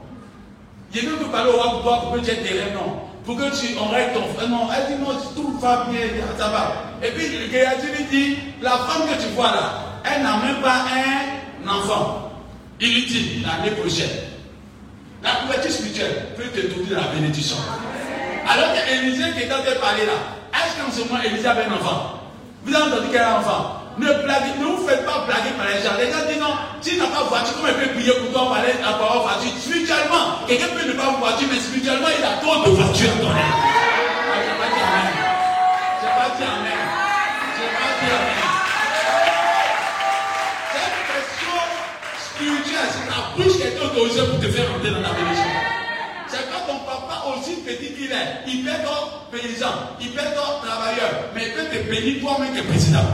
Je veux que parler au roi pour toi, pour que tu aies des rêves, non pour que tu aurais ton. Non, elle dit non, tout va bien, ça va. Et puis Géasi lui dit, la femme que tu vois là, elle n'a même pas un enfant. Il lui dit, l'année prochaine, la couverture spirituelle peut te donner la bénédiction. Alors qu'Élisée qui est en train de parler là, est-ce qu'en ce moment Élisée avait un enfant? Vous avez entendu qu'elle a un enfant? Ne, blaguez, ne vous faites pas blaguer par les gens. Les gens disent non, tu n'as pas voiture, comment il peut prier pour toi parler à avoir voiture? Spirituellement, quelqu'un peut ne pas avoir voiture, mais spirituellement, il a trop de voitures à donner. Ah, je n'ai pas dit Amen. Je n'ai pas Amen. Je pas dit Amen. C'est une question spirituelle. C'est ta bouche qui est autorisée pour te faire entrer dans la bénédiction. C'est quand ton papa, aussi petit qu'il est, il peut être paysan, il peut être travailleur, mais il peut te bénir toi-même que président.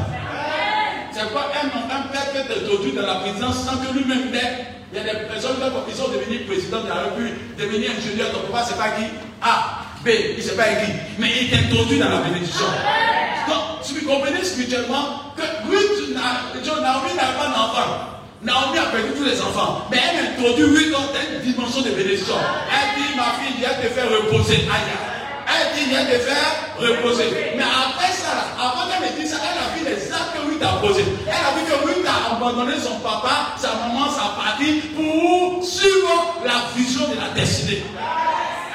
C'est quoi un, un père peut introduire dans la présidence sans que lui-même l'ait Il y a des personnes qui sont devenues président de la République, devenir ingénieur, ton papa, c'est pas qui Ah, B, il s'est pas écrit. Mais il t'introduit dans la bénédiction. Donc, tu comprenez spirituellement que Ruth, Naomi n'a pas d'enfant. Naomi a perdu tous les enfants. Mais elle introduit Ruth dans une dimension de bénédiction. Elle dit, ma fille, viens te faire reposer. Aïe. Elle dit, viens te faire reposer. Mais après ça, avant qu'elle me dise ça, elle a vu les Elle a vu que Ruth a abandonné son papa, sa maman, sa partie pour suivre la vision de la destinée.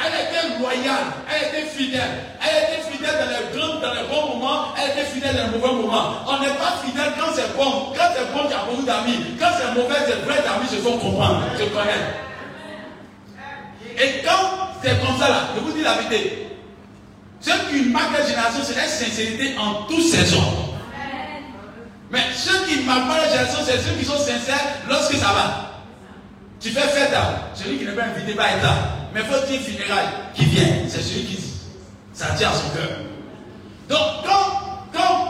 Elle était loyale, elle était fidèle. Elle était fidèle dans les, grands, dans les bons moments, elle était fidèle dans les mauvais moments. On n'est pas fidèle quand c'est bon. Quand c'est bon, il y a beaucoup d'amis. Quand c'est mauvais, c'est vrais amis se font comprendre, se connaissent. Et quand c'est comme ça là, je vous dis la vérité. Ce qui marque la génération, c'est la sincérité en toutes saisons. Mais ceux qui pas la génération, c'est ceux qui sont sincères lorsque ça va. Tu fais fête celui qui n'est pas invité va être là. Mais il faut dire funérailles qui vient, c'est celui qui ça tient à son cœur. Donc quand, quand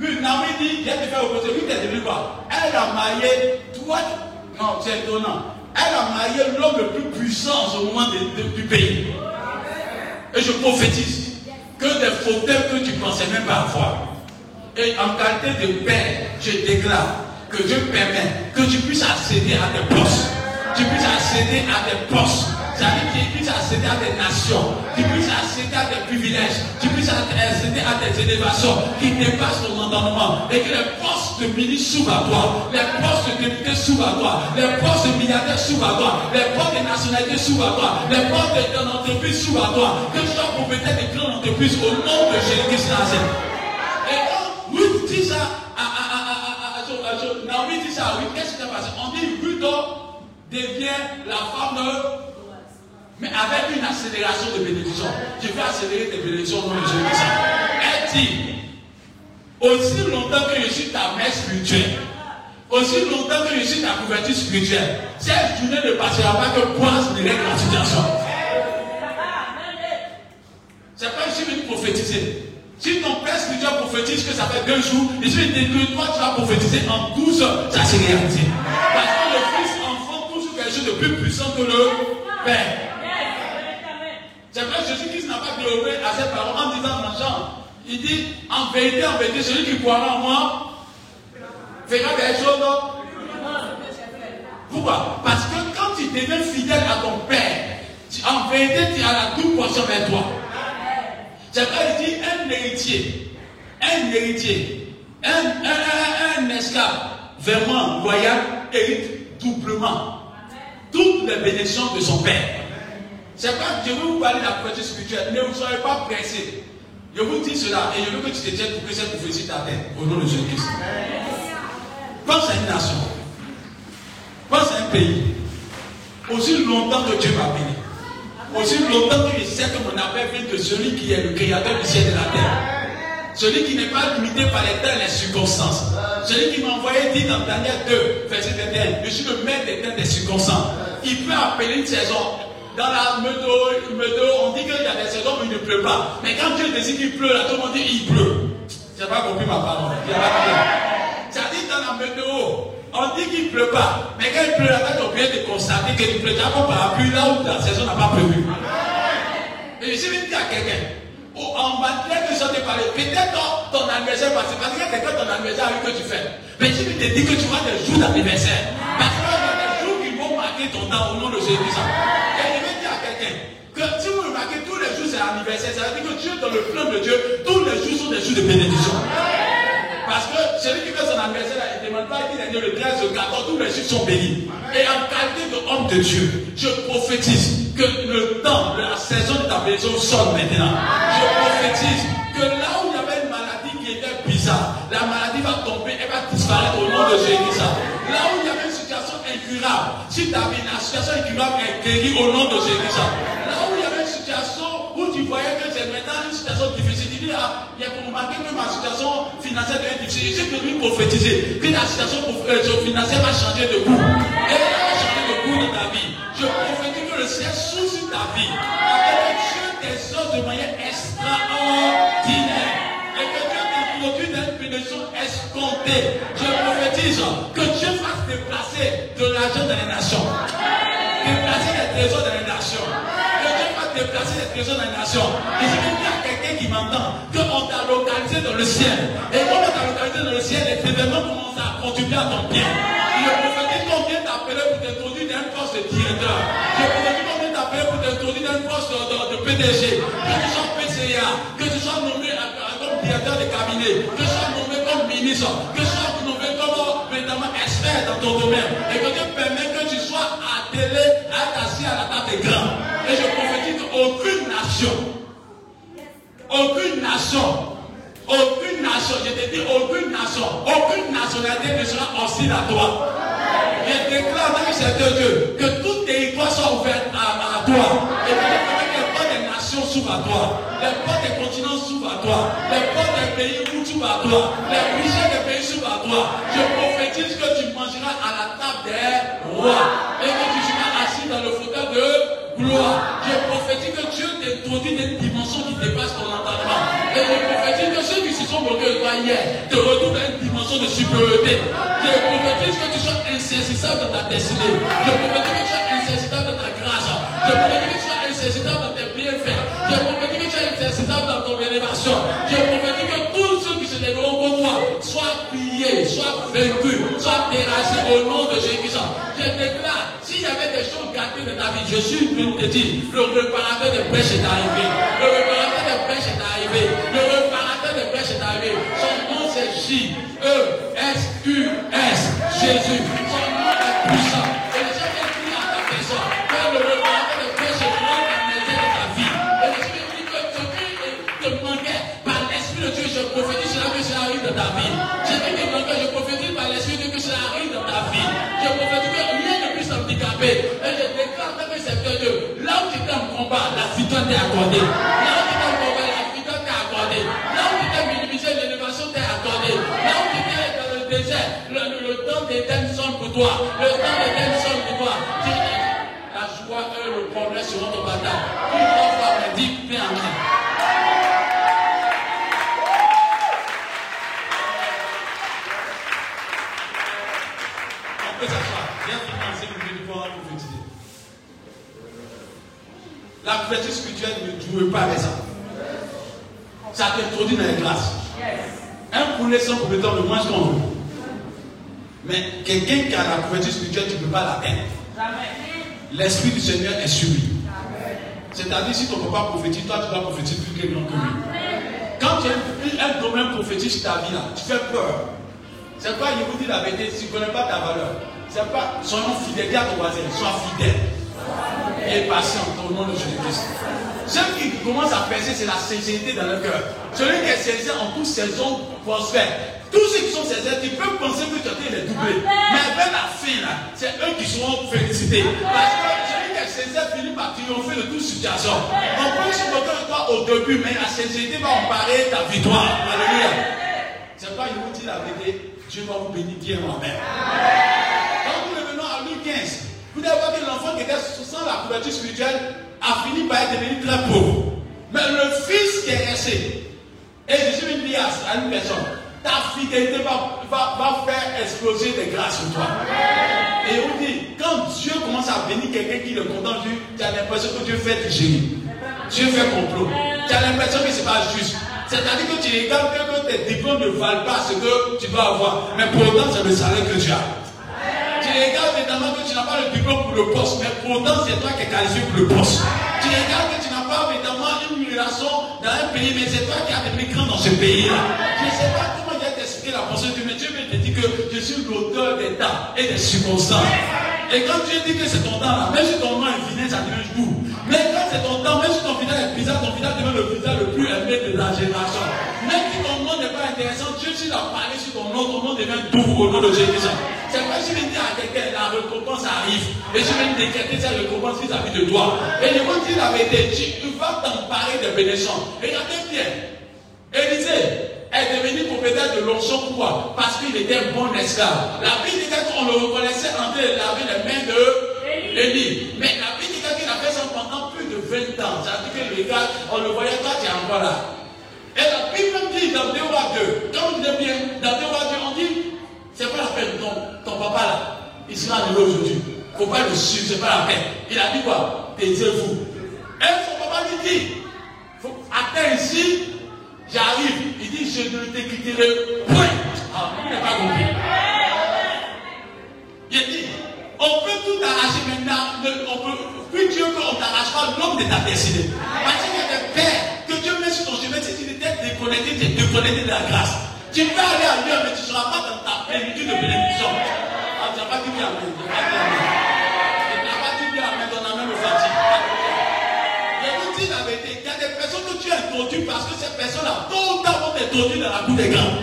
Naomi dit, viens te faire opposer, lui t'es devenu quoi? Elle a marié toi, non c'est étonnant. Elle a marié l'homme le plus puissant ce moment du pays. Et je prophétise que des fauteuils que tu ne pensais même pas avoir. Et en qualité de père, je déclare que Dieu permet que tu puisses accéder à des postes. Tu puisses accéder à des postes. C'est-à-dire que tu puisses accéder à des nations, tu puisses accéder à des privilèges, tu puisses accéder à des élévations qui dépassent ton entendement. Et que les postes de ministre s'ouvrent à toi, les postes de députés s'ouvrent à toi, les postes de milliardaires s'ouvrent à toi, les postes de nationalité s'ouvrent à toi, les postes d'entreprise s'ouvrent à toi. Que tu sois propriétaire des grandes entreprises au nom de Jésus-Christ Dit ça à, à, à, Naomi dit ça à Ruth, qu'est-ce qui s'est passé? On dit Ruth devient la femme de. Mais avec une accélération de bénédiction. Tu veux accélérer tes bénédictions au de. Elle dit aussi longtemps que je suis ta mère spirituelle, aussi longtemps que je suis ta couverture spirituelle, cette journée ne passera pas que règle la situation. C'est pas je suis prophétiser. Si ton père spirituel prophétise que ça fait deux jours, il suffit que toi tu vas prophétiser en 12 heures, ça c'est réalité. Parce que le Fils de plus puissant que le Père. C'est vrai, Jésus-Christ n'a pas déobé à ses parents en disant dans Jean, il dit, en vérité, en vérité, celui qui croira en moi fera des choses. Pourquoi? Parce que quand tu deviens fidèle à ton Père, en vérité, tu as la double portion vers toi. Il dit, un héritier, un héritier, un, un, un, esclave vraiment loyal hérite doublement toutes les bénédictions de son Père. C'est pas, je vais vous parler de la protection spirituelle. Ne vous soyez pas pressés. Je vous dis cela et je veux que tu te tiennes pour que cette prophétie t'atteigne au nom de Jésus-Christ. Pense à une nation. Pense à un pays. Aussi longtemps que Dieu m'a béni. Aussi longtemps que je sais que mon appel vient de celui qui est le créateur du ciel et de la terre. Celui qui n'est pas limité par les temps et les circonstances. Celui qui m'a envoyé dit dans Daniel 2, verset 21, je suis le maître des temps des circonstances. Il peut appeler une saison. Dans la météo, on dit qu'il y a des saisons où il ne pleut pas. Mais quand Dieu décide qu'il pleut, là, tout le monde dit il pleut. Je n'ai pas compris ma parole. C'est-à-dire dans la météo, on dit qu'il ne pleut pas. Mais quand il pleut, tu as oublié de constater qu'il pleut. Tu as pas parapluie là où la saison n'a pas plu. Et je venu dire à quelqu'un, en matière de santé parler. Peut-être ton anniversaire parce que quelqu'un ton anniversaire a que tu fais. Mais si tu te dis que tu vois des jours d'anniversaire, parce qu'il y a des jours qui vont marquer ton temps au nom de Jésus. Et je vais dire à quelqu'un que si vous remarquez tous les jours c'est l'anniversaire, ça veut dire que Dieu, dans le plan de Dieu, tous les jours sont des jours de bénédiction. Parce que celui qui fait son anniversaire, il ne demande pas qu'il est né le 13, le 14, tous les jours sont bénis. Et en qualité d'homme de Dieu, je prophétise que le temps, la saison de ta maison sonne maintenant. Je prophétise que là où il y avait une maladie qui était bizarre, la maladie va tomber, elle va disparaître au nom de Jésus. Là où il y avait une situation incurable, si ta situation incurable est guérie au nom de Jésus. Là où il y avait une situation où tu voyais que c'est maintenant une situation difficile, ah, il y a remarquer que ma situation financière devient difficile. J'ai venu prophétiser que la situation euh, financière va changer de goût. Elle va changer de goût dans ta vie. Je prophétise le ciel sur ta vie. Que Dieu t'exauce de manière extraordinaire. Et que Dieu t'introduit dans une bénédiction escomptée. Je prophétise que Dieu fasse déplacer de l'argent dans les nations. Déplacer les trésors dans les nations. Déplacer les trésors dans les nations. Et je veux dire à quelqu'un qui m'entend qu'on t'a localisé dans le ciel. Et quand on t'a localisé dans le ciel, les événements commencent à contribuer à ton bien. Je prophétise qu'on vient t'appeler pour t'introduire dans une poste de directeur. Je prophétise qu'on vient t'appeler pour t'introduire dans une poste de, de PDG. Que tu sois PCA, que tu sois nommé comme directeur de cabinet, que tu sois nommé comme ministre, que tu sois nommé comme évidemment expert dans ton domaine. Et que Dieu permet que tu sois attelé, assis à la table des grands. Et je prophétise qu'aucune nation, aucune nation aucune nation, je te dis aucune nation, aucune nationalité ne sera hostile à toi. Je déclare dans le Dieu que tout territoire soit ouvert à, à toi. Et que les portes des nations s'ouvrent à toi. Les portes des continents s'ouvrent à toi. Les portes des pays s'ouvrent à toi. Les richesses des pays s'ouvrent à toi. Je prophétise que tu mangeras à la table des rois. Et que tu Je prophétise que Dieu t'introduit des dimensions qui dépassent ton entendement. Et je prophétise que ceux qui se sont moqués de toi hier te retrouvent dans une dimension de supériorité. Je prophétise que tu sois insaisissable dans ta destinée. Je prophétise que tu sois insaisissable dans ta grâce. Je prophétise que tu sois insaisissable dans tes bienfaits. Je prophétise que tu sois insaisissable dans ton élévation. Je prophétise que tous ceux qui se lèveront contre toi soient pliés, soient vaincus, soient terrassés au nom de Jésus-Christ. Y avait des choses gâtées de ta vie, je suis venu te dire, le réparateur des brèches est arrivé. Le réparateur seront ton bataille. Une trois fois, mais dis, fais un main. On peut s'asseoir. Viens commencer le minutes pour prophétiser. La couverture spirituelle ne joue pas avec ça. Ça t'introduit dans les classes. Un poulet sans compétence, le mange qu'on veut. Mais quelqu'un qui a la couverture spirituelle, tu ne peux pas l'atteindre. L'Esprit du Seigneur est sur lui. C'est-à-dire, si ton papa prophétise, toi, tu dois prophétiser plus que lui. Quand tu as un domaine prophétique ta vie, là, tu fais peur. C'est pas, je vous dis la vérité, si tu ne connais pas ta valeur, c'est pas, soyons fidèles, à ton voisin, sois fidèle et patient au nom de Jésus-Christ. Ceux qui commencent à penser, c'est la sincérité dans le cœur. Celui qui est sincère en toute saison prospère. Tous ceux qui sont sincères, tu peux penser que tu as été les doublés. Mais avec la fin, là, c'est eux qui seront félicités. Parce que est sincère finit par triompher de toute situation. On peut de toi au début, mais la sincérité va emparer ta victoire. Alléluia. C'est pas, je vous dis la vérité, Dieu va vous bénir bien moi-même. Quand nous revenons à Louis 15, vous devez voir que l'enfant qui était sans la couverture spirituelle a fini par être devenu très pauvre. Mais le fils qui est resté, et Jésus me dit à une personne, ta fidélité va, faire exploser des grâces sur toi. Et on dit, à bénir quelqu'un qui le contemple, tu as l'impression que Dieu fait du génie. Dieu fait complot. Tu as l'impression que ce n'est pas juste. C'est-à-dire que tu regardes que tes diplômes ne valent pas ce que tu dois avoir. Mais pourtant, c'est le salaire que tu as. Tu regardes évidemment que tu n'as pas le diplôme pour le poste, mais pourtant c'est toi qui es qualifié pour le poste. Tu regardes que tu n'as pas évidemment une relation dans un pays, mais c'est toi qui as des migrants dans ce pays-là. Je ne sais pas comment il a t'expliquer la pensée de Dieu, mais Dieu te dit que je suis l'auteur des temps et des circonstances. Et quand Dieu dit que c'est ton temps là, même si ton nom est vinaigre, ça devient doux. Mais quand c'est ton temps, même si ton visage est bizarre, ton visage devient le visage le plus aimé de la génération. Même si ton nom n'est pas intéressant, Dieu s'il a parlé sur ton nom, ton nom devient doux au nom de Jésus. C'est pas si je dire à quelqu'un, la récompense arrive. Et je viens décréter cette récompense vis-à-vis de toi. Et je vous dire la vérité, tu vas t'emparer des bénédictions. Regardez bien. Élisée est devenu propriétaire de l'onction pourquoi Parce qu'il était un bon esclave. La Bible dit qu'on le reconnaissait en train de laver les mains de Élie. Mais la Bible dit qu'il a fait ça pendant plus de 20 ans. C'est-à-dire que le gars, on le voyait, toi tu es encore là. Et la Bible même dit dans 2 rois 2, quand on dit bien, dans 2 rois 2, on dit, c'est pas la peine, ton, ton papa là, il sera arrivé aujourd'hui. Il ne faut pas le suivre, c'est pas la peine. Il a dit quoi? Taisez-vous. Et son papa dit, faut, attends ici, j'arrive. Il dit, je ne t'écrirai point. Ah, il n'a pas compris. Il dit, on peut tout arracher maintenant. On peut, puis Dieu veut, on t'arrachera l'homme de ta destinée. Parce qu'il y a que Dieu met sur ton chemin. Si tu étais déconnecté, tu es déconnecté de la grâce. Tu peux aller ailleurs, mais tu ne seras pas dans ta plénitude de bénédiction. Ah, tu n'as pas dit parce que ces personnes-là, tôt ou tard, vont t'introduire dans la cour des grands.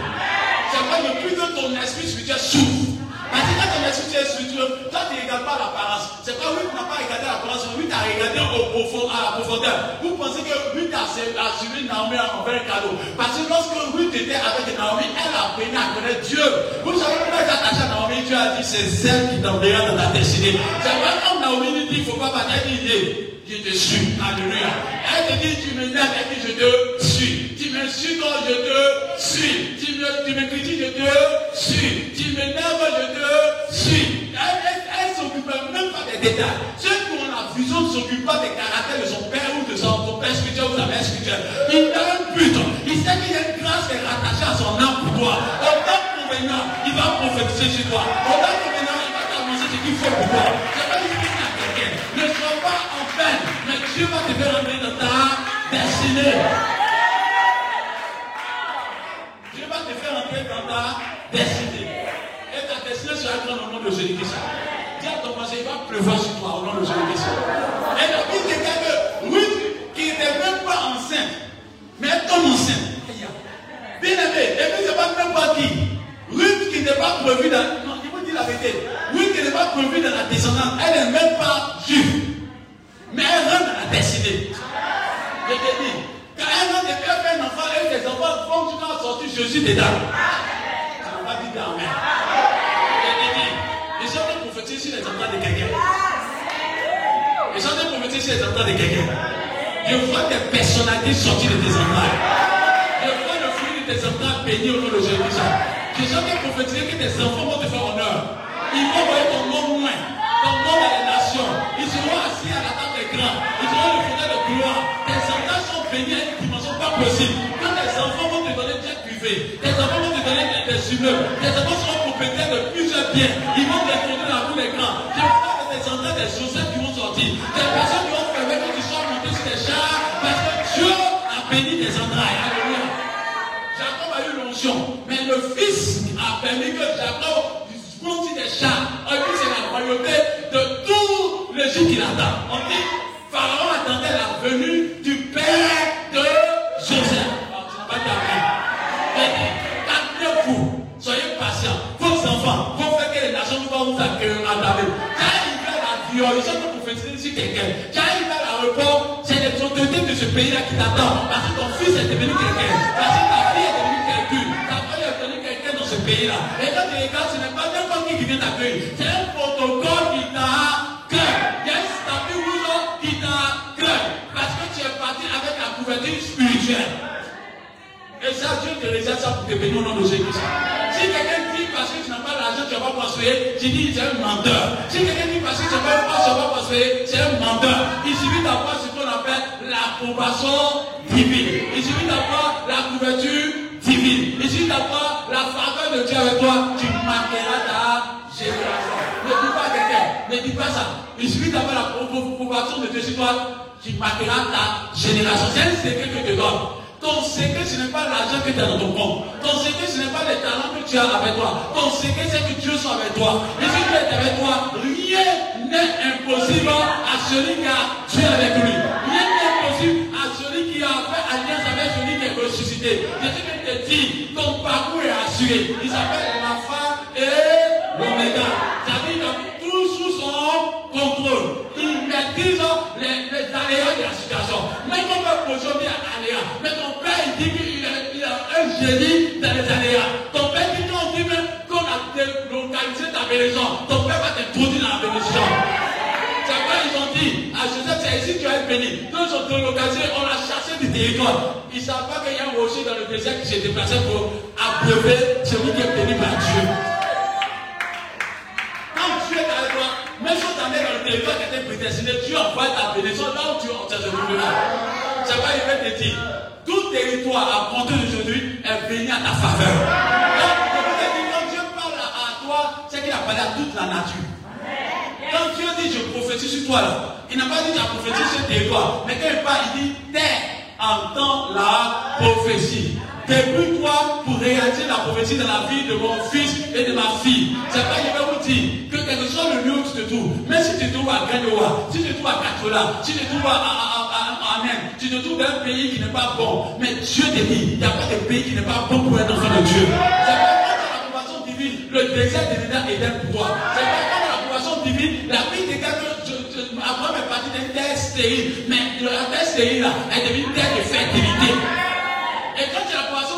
C'est pas le plus que ton esprit spirituel souffre. Parce que quand ton esprit spirituel, toi tu ne regardes pas l'apparence. C'est pas lui qui n'a pas regardé l'apparence, lui qui a regardé au profond, à la profondeur. Vous pensez que lui a assuré Naomi envers un cadeau? Parce que lorsque Ruth était avec Naomi, elle a appris à connaître Dieu. Vous savez pourquoi elle est attachée à Naomi Dieu a dit c'est celle qui t'enverra dans ta destinée. C'est vrai comme Naomi dit il ne faut pas partir, elle je te suis. Alléluia. Elle te dit tu me lèves, elle dit je te suis. Tu me suis je te suis. Tu me, critiques, je te suis. Tu me lèves, je te suis. Elle, ne s'occupe même pas des détails. Ceux qui ont la vision ne s'occupent pas des caractères de son père ou de son, père spirituel ou sa mère spirituelle. Il a un but. Il sait qu'il y a une grâce qui est rattachée à son âme pour toi. Au temps convenant, il va prophétiser chez toi. Au temps convenant, il va t'annoncer ce qu'il faut pour toi. Mais Dieu va te faire entrer dans ta destinée. Dieu va te faire entrer dans ta destinée. Et ta destinée sera grande au nom de Jésus-Christ. Dis à ton voisin, il va pleuvoir sur toi au nom de Jésus-Christ. Et la Bible déclare que Ruth, qui n'était même pas enceinte, mais tombe enceinte. Bien aimé, et puis c'est pas même pas qui. Ruth qui n'est pas prévue dans. Non, il dire la vérité. Ruth qui n'est pas prévue dans la descendance, elle n'est même pas juive. Mais rentre dans la destinée. Je te dis, quand elle rentre et qu'elle fait un enfant, et les enfants font tu vas sortir Jésus dedans. Tu n'as pas dit d'amen. Je te dis, les gens de prophétiser sur les enfants de quelqu'un. Les gens de prophétiser sur les enfants de quelqu'un. Je vois des personnalités sortir de tes enfants. Je vois le fruit de tes enfants bénis au nom de Jésus. Je sens que prophétiser que tes enfants vont te faire honneur. Ils vont voir ton nom loin, ton nom dans les nations. Ils seront assis à la Ils auront le fauteuil de gloire. Tes enfants sont bénis à une dimension pas possible. Quand tes enfants vont te donner des privé, tes enfants vont te donner des, immeubles. Tes enfants seront propriétaires de plusieurs biens. Ils vont t'introduire dans tous les grands. Je vois que tes enfants des chaussettes qui vont sortir. Des personnes qui vont permettre que tu sois monté sur des chars parce que Dieu a béni tes entrailles. Alléluia. Jacob a eu l'onction, mais le fils a permis que Jacob conduise des chars. On dit c'est la royauté de tout l'Égypte qui l'attend. L'argent que tu as dans ton compte. Ton secret, ce n'est pas les talents que tu as avec toi. Ton secret, c'est que Dieu soit avec toi. Et si Dieu est avec toi, rien n'est impossible à celui qui a Dieu avec lui. Rien n'est impossible à celui qui a fait alliance avec celui qui est ressuscité. Jésus te dit, ton parcours est assuré. Il s'appelle l'alpha et l'oméga. C'est-à-dire que tout sous son contrôle. Il maîtrise les, les aléas de la situation. Mais on peut aujourd'hui à aléas. Mais génie dans les aléas. Ton père qu'on dit même qu'on a délocalisé ta bénédiction. Ton père va t'introduire dans la bénédiction. C'est quoi ils ont dit à Joseph, c'est ici que tu as béni. Ils ont délocalisé, on l'a chassé du territoire. Ils savent pas qu'il y a un rocher dans le désert qui s'est déplacé pour abreuver celui qui est béni par Dieu. Quand Dieu est avec toi, même si tu es dans le territoire qui était prédestiné, Dieu envoie ta bénédiction là où tu es en dire, tout territoire à compter d'aujourd'hui est béni à ta faveur. Quand Dieu parle à toi, c'est qu'il a parlé à toute la nature. Quand Dieu dit je prophétise sur toi, là, il n'a pas dit j'ai prophétisé sur tes territoire. Mais quand il parle, il dit terre entend la prophétie. Débrouille-toi pour réaliser la prophétie dans la vie de mon fils et de ma fille. C'est pas je vais vous dire que quel que soit le lieu où tu te trouves, même si tu te trouves à Gagnoa, si tu te trouves à Katola, si tu te trouves à, à, à, Inde, tu te trouves dans un pays qui n'est pas bon, mais Dieu te dit, il n'y a pas de pays qui n'est pas bon pour un enfant de Dieu. C'est pas quand l'approbation divine, le désert de l'Éden est pour toi. C'est pas quand l'approbation divine, la vie de quelqu'un Abraham est parti d'une terre stérile, mais la terre stérile devenue une terre de fertilité. Et quand tu as la poisson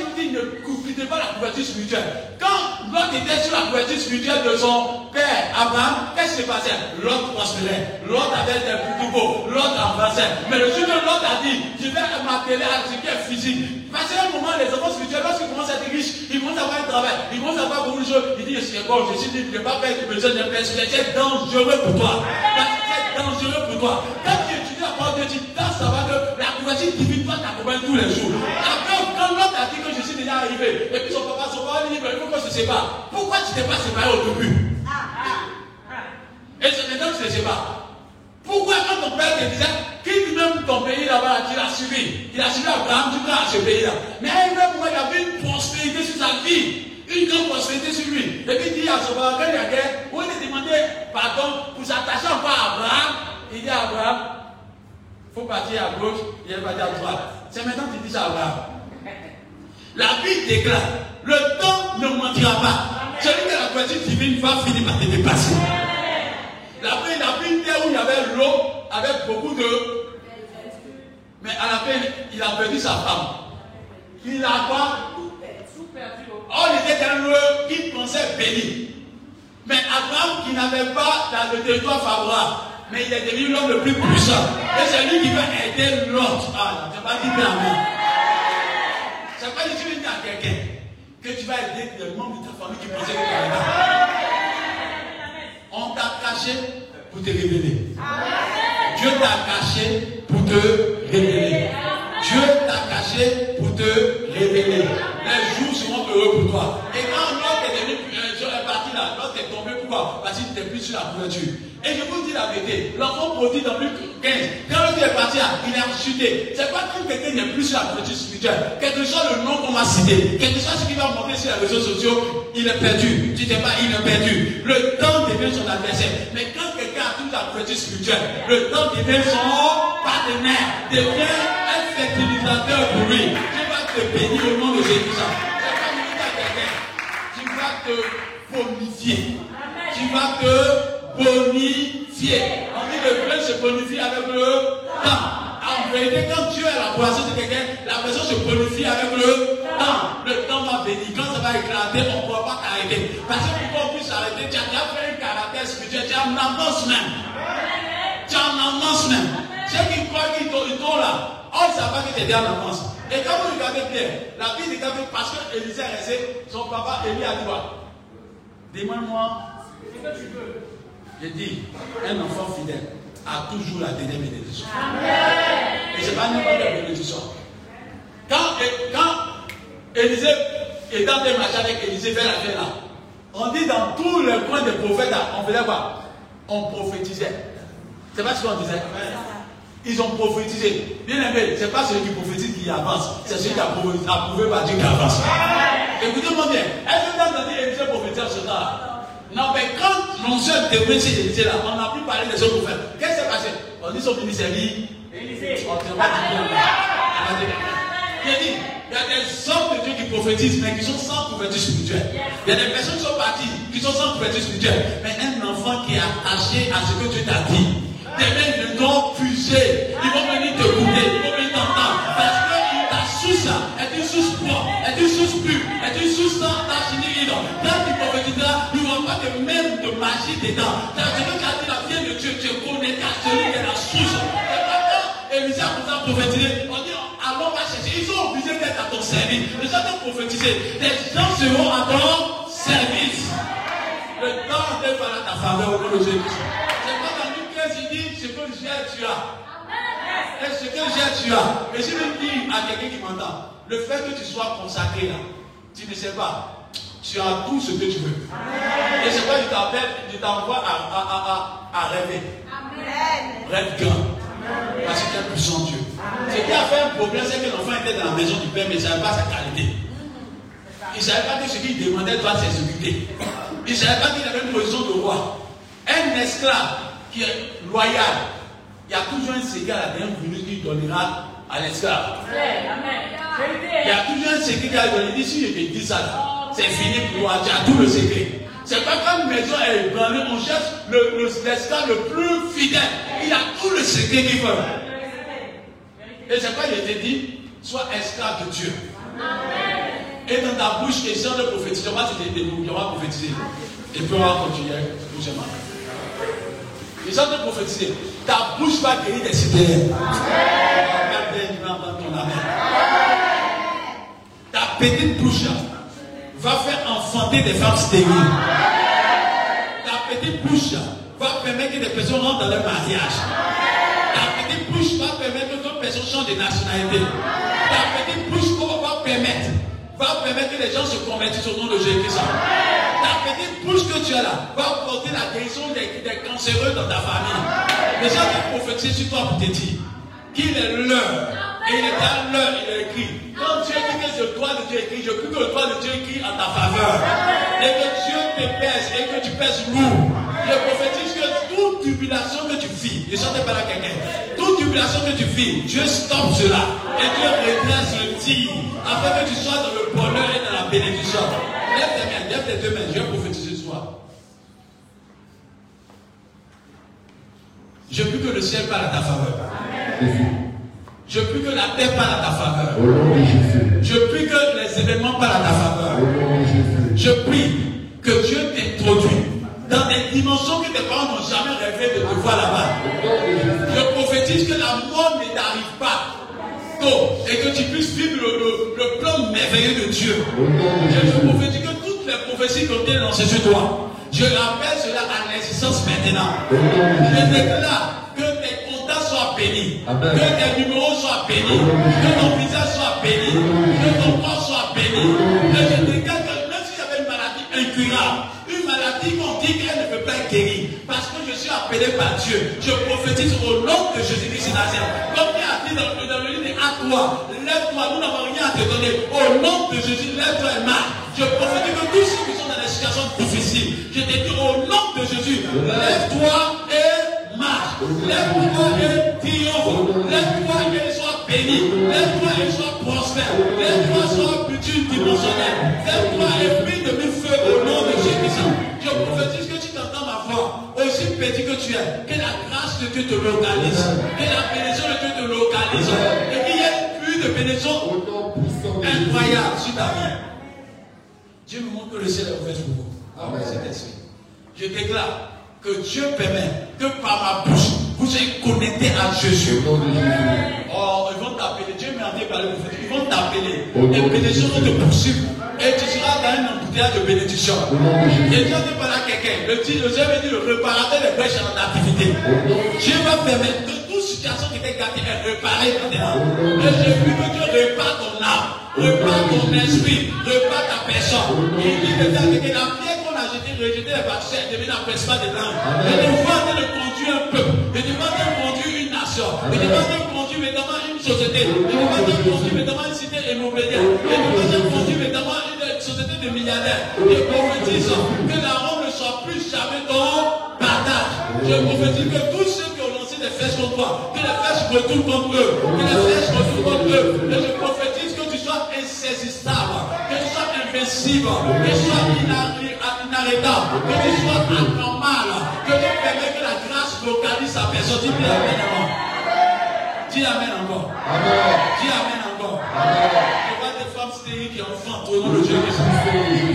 une dit ne couvritez pas la couverture spirituelle. Quand Lot était sur la couverture spirituelle de son père Abraham, qu'est-ce qui s'est passé? Lot prospérait. Lot avait des beaux. Lot avançait. Mais le jour où Lot a dit, je vais m'atteler à ce qui est physique. Parce qu'à un moment, les enfants spirituels, lorsqu'ils commencent à être riches, ils à avoir un travail, ils à avoir beaucoup de choses. Ils disent, c'est bon, je suis libre, je ne vais pas faire besoin de père, c'est dangereux pour toi. C'est dangereux pour toi. La parole de Dieu, tu dois savoir que la couverture divine t'accompagner tous les jours. Après, quand l'autre a dit que je suis déjà arrivé, et puis son papa, son papa dit, il faut qu'on se sépare. Pourquoi tu t'es pas séparé au début? Et c'est maintenant que tu te sépares. Pourquoi quand ton père te disait, quitte même ton pays là-bas, tu l'as suivi? Il a suivi Abraham, tu vas à ce pays-là. Mais à un moment, il avait une prospérité sur sa vie. Une grande prospérité sur lui. Et puis il dit à son père, quand il y a guerre, où il a demandé pardon pour s'attacher encore à Abraham, il dit à Abraham, faut partir à gauche, il faut partir à droite. C'est maintenant que tu dis ça à Abraham. La Bible déclare, le temps ne mentira pas. Celui qui a la voiture divine va finir par te dépasser. La fin, il a pris une terre où il y avait l'eau avec beaucoup de. Mais à la fin, il a perdu sa femme. Il a pas? Oh, il était un lieu qui pensait béni. Mais Abraham, qui n'avait pas dans le territoire favorable, mais il est devenu l'homme le plus puissant. Et c'est lui qui va aider l'autre. Ah, tu pas dit bien, C'est pas que tu dire à quelqu'un que tu vas aider les membres de ta famille qui pensaient que tu. On t'a caché pour te révéler. Dieu t'a caché pour te révéler. Dieu t'a caché pour te révéler. Les jours seront heureux pour toi. Et quand l'autre est devenu est parti là, l'autre est tombé, pourquoi? Parce qu'il n'était plus sur la couverture. Et je vous dis la vérité, l'enfant produit dans Luc 15, quand l'autre est parti là, il a chuté. C'est pas que quelqu'un n'est plus sur la couverture spirituelle. Quel que soit le nom qu'on m'a cité, quel que soit ce qui va monter sur les réseaux sociaux, il est perdu. Tu sais pas, il est perdu. Le temps devient son adversaire. Mais quand quelqu'un a toute la couverture spirituelle, le temps devient son partenaire, devient un fertilisateur pour lui. Tu vas te bénir au nom de Jésus. Tu vas te bonifier. Tu vas te bonifier. On dit le plein se bonifie avec le temps. En vérité, quand Dieu est la poisson de quelqu'un, la personne se bonifie avec le temps. Le temps va venir. Quand ça va éclater, on ne pourra pas t'arrêter. Parce que pour qu'on puisse arrêter, tu as déjà fait un caractère spirituel, tu as en avance même. Tu as en avance même. Ceux qui croient qu'ils t'ont là, on ne sait pas que tu es en avance. Et quand vous regardez bien, la vie de David, parce que Élisée est resté, son papa Élie a dit quoi Demande-moi ce que tu veux. Je dis, un enfant fidèle a toujours la dernière bénédiction. Et ce n'est pas n'importe quelle bénédiction. Quand, quand Élisée est dans des matchs avec Élisée vers la fin là, on dit dans tous les coins des prophètes, on faisait quoi? On prophétisait. C'est pas ce qu'on disait. Ils ont prophétisé. Bien aimé, ce n'est pas celui qui prophétise qui avance, c'est celui qui a approuvé par Dieu qui avance. Écoutez-moi bien. Est-ce que vous avez dit Élisée prophétisait ce temps Non, mais quand l'ancien témoin chez Élisée là, on n'a plus parlé des autres prophètes. Qu'est-ce qui s'est passé? On dit son ministère Élisée. On dit Il dit, il y a des hommes de Dieu qui prophétisent, mais qui sont sans couverture spirituelle. Il y a des personnes qui sont parties, qui sont sans couverture spirituelle. Mais un enfant qui est attaché à ce que Dieu t'a dit, des mecs de vont puiser. Ils vont magie dedans. C'est la vie de Dieu, tu connais qu'à celui qui est la source. Et maintenant, Élisée a commencé à prophétiser. On dit, allons, va chercher. Ils sont obligés d'être à ton service. Les gens ont prophétisé. Les gens seront à ton service. Le temps est à ta faveur au nom de Jésus. C'est pas dans une pièce, il dit, ce que j'ai, tu as. Et ce que j'ai, tu as. Et je veux dire à quelqu'un qui m'entend, le fait que tu sois consacré là, tu ne sais pas, tu as tout ce que tu veux. Et c'est quoi je t'appelle, je t'envoie à, à, à, à, rêver. Rêve grand. Parce qu'il est puissant Dieu. Ce qui a fait un problème, c'est que l'enfant était dans la maison du Père, mais il ne savait pas sa qualité. Il ne savait pas que ce qu'il demandait doit s'exécuter. Il ne savait pas qu'il avait une position de roi. Un esclave qui est loyal, il y a toujours un secret à la dernière minute qu'il donnera à l'esclave. Il y a toujours un secret qui a donné. Si je te dis ça, c'est fini pour toi, tu as tout le secret. C'est pas comme maison est ébranlée, on cherche l'esclave le, le, plus fidèle. Il a tout le secret qu'il veut. Et c'est quoi il te dit Sois esclave de Dieu. Et dans ta bouche, question de prophétiser. Moi, on va prophétiser. Et puis on va continuer doucement. Question de prophétiser. Ta bouche va guérir des cités. Ta petite bouche va faire enfanter des femmes stériles. Ta petite bouche va permettre que des personnes rentrent dans leur mariage. Ta petite bouche va permettre que d'autres personnes changent de nationalité. Ta petite bouche va permettre, va permettre que les gens se convertissent au nom de Jésus-Christ. Ta petite bouche que tu as là va porter la guérison des, des cancéreux dans ta famille. Les gens vont prophétiser sur toi pour te dire qu'il est l'heure. Et il est à l'heure, il est écrit. Quand Dieu dit que le droit de Dieu écrit, je prie que le droit de Dieu écrit en ta faveur. Et que Dieu te pèse et que tu pèses lourd. Je prophétise que toute tribulation que tu vis, ne chantez pas là quelqu'un, toute tribulation que tu vis, Dieu stoppe cela. Et Dieu redresse le tir. Afin que tu sois dans le bonheur et dans la bénédiction. Lève tes mains, lève tes deux mains. Je vais prophétiser ce soir. Je prie que le ciel parle à ta faveur. Amen. Je prie que la terre parle à ta faveur. Au nom de Jésus. Je prie que les événements parlent à ta faveur. Au nom de Jésus. Je prie que Dieu t'introduise dans des dimensions que tes parents n'ont jamais rêvé de te voir là-bas. Je prophétise que la mort ne t'arrive pas tôt et que tu puisses vivre le, le, le plan merveilleux de Dieu. Je prophétise que toutes les prophéties qui ont été lancées sur toi, je rappelle cela à l'existence maintenant. Je déclare que tes béni. Que tes numéros soient bénis. Que ton visage soit béni. Que ton corps soit béni. Que je déclare que même si j'avais une maladie incurable, une maladie qu'on dit qu'elle ne peut pas être guérie, parce que je suis appelé par Dieu, je prophétise au nom de Jésus-Christ Nazareth. Comme il a dit dans, dans le livre à toi, lève-toi, nous n'avons rien à te donner. Au nom de Jésus, lève-toi et marche. Je prophétise que tous ceux qui sont dans des situations difficiles, je te dis au nom de Jésus, lève-toi et. Lève-toi et Lève-toi et sois béni. Lève-toi et sois prospère. Lève-toi et sois multidimensionnel. Lève-toi et brille de mille feux au nom de Jésus. Je prophétise que tu t'entends ma voix. Aussi petit que tu es. Que la grâce de Dieu te localise. Que la bénédiction de Dieu te localise. Et qu'il y ait plus de bénédiction incroyable sur ta vie. Dieu me montre que le ciel est ouvert pour vous. Amen. Je déclare que Dieu permet que par ma bouche, vous soyez connectés à Jésus. Oh, ils vont t'appeler. Dieu m'a dit par le Ils vont t'appeler. Les bénédictions vont te poursuivre. Et tu seras dans un embouteillage de bénédiction. Et Dieu dit par là quelqu'un. Le Dieu veut dire le réparateur des brèches en activité. Dieu va permettre que toute situation qui t'est gâtée est réparée maintenant. Et je prie que Dieu répare ton âme, répare ton esprit, répare ta personne. Il dit que la jetée, rejetée les vaccins, devient la principale des langues. Nous voit de conduire un peuple. Et nous voit de conduire une nation. Et nous voit de conduire notamment une société. Et nous voit de conduire notamment une cité immobilière. Et nous voit de conduire notamment une société de milliardaires. Et prophétise que la Rome ne soit plus jamais ton partage. Je prophétise que tous ceux qui ont lancé des flèches contre toi, que les flèches retournent contre eux. Que les flèches retournent contre eux. Et je prophétise que tu sois insaisissable. Que tu sois invincible. Que tu sois inarrêtable. Que tu sois anormal. Que tu permets que la grâce localise sa personne. Dis Amen encore. Dis Amen encore. Dis Amen encore. Je vois des femmes stériles qui enfantent au nom de Jésus.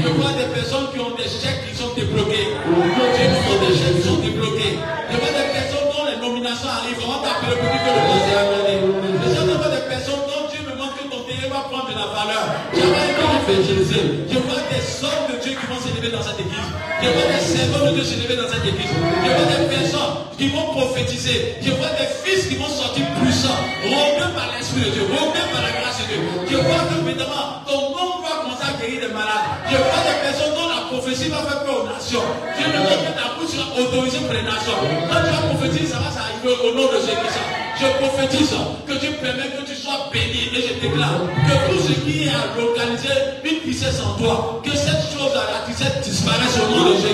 Je vois des personnes qui ont des chèques qui sont débloqués. Dieu nous des chèques qui sont débloqués. Je vois des personnes dont les nominations arrivent. On va t'appeler pour dire que le conseil est donné. Prendre de la valeur. Je vois des hommes de Dieu qui vont s'élever dans cette église. Je vois des servants de Dieu s'élever dans cette église. Je vois des personnes qui vont prophétiser. Je vois des fils qui vont sortir puissants, rompus par l'Esprit de Dieu, rompus par la grâce de Dieu. Je vois que maintenant, ton nom va commencer à guérir des malades. Je vois des prophétie va faire. Je ne veux que ta bouche sera autorisée pour les nations. Quand tu vas prophétiser, ça va s'arriver au nom de Jésus. Je prophétise que tu permets que tu sois béni et je déclare que tout ce qui est à une puissance en toi, que cette chose à la disparaisse au nom de Jésus.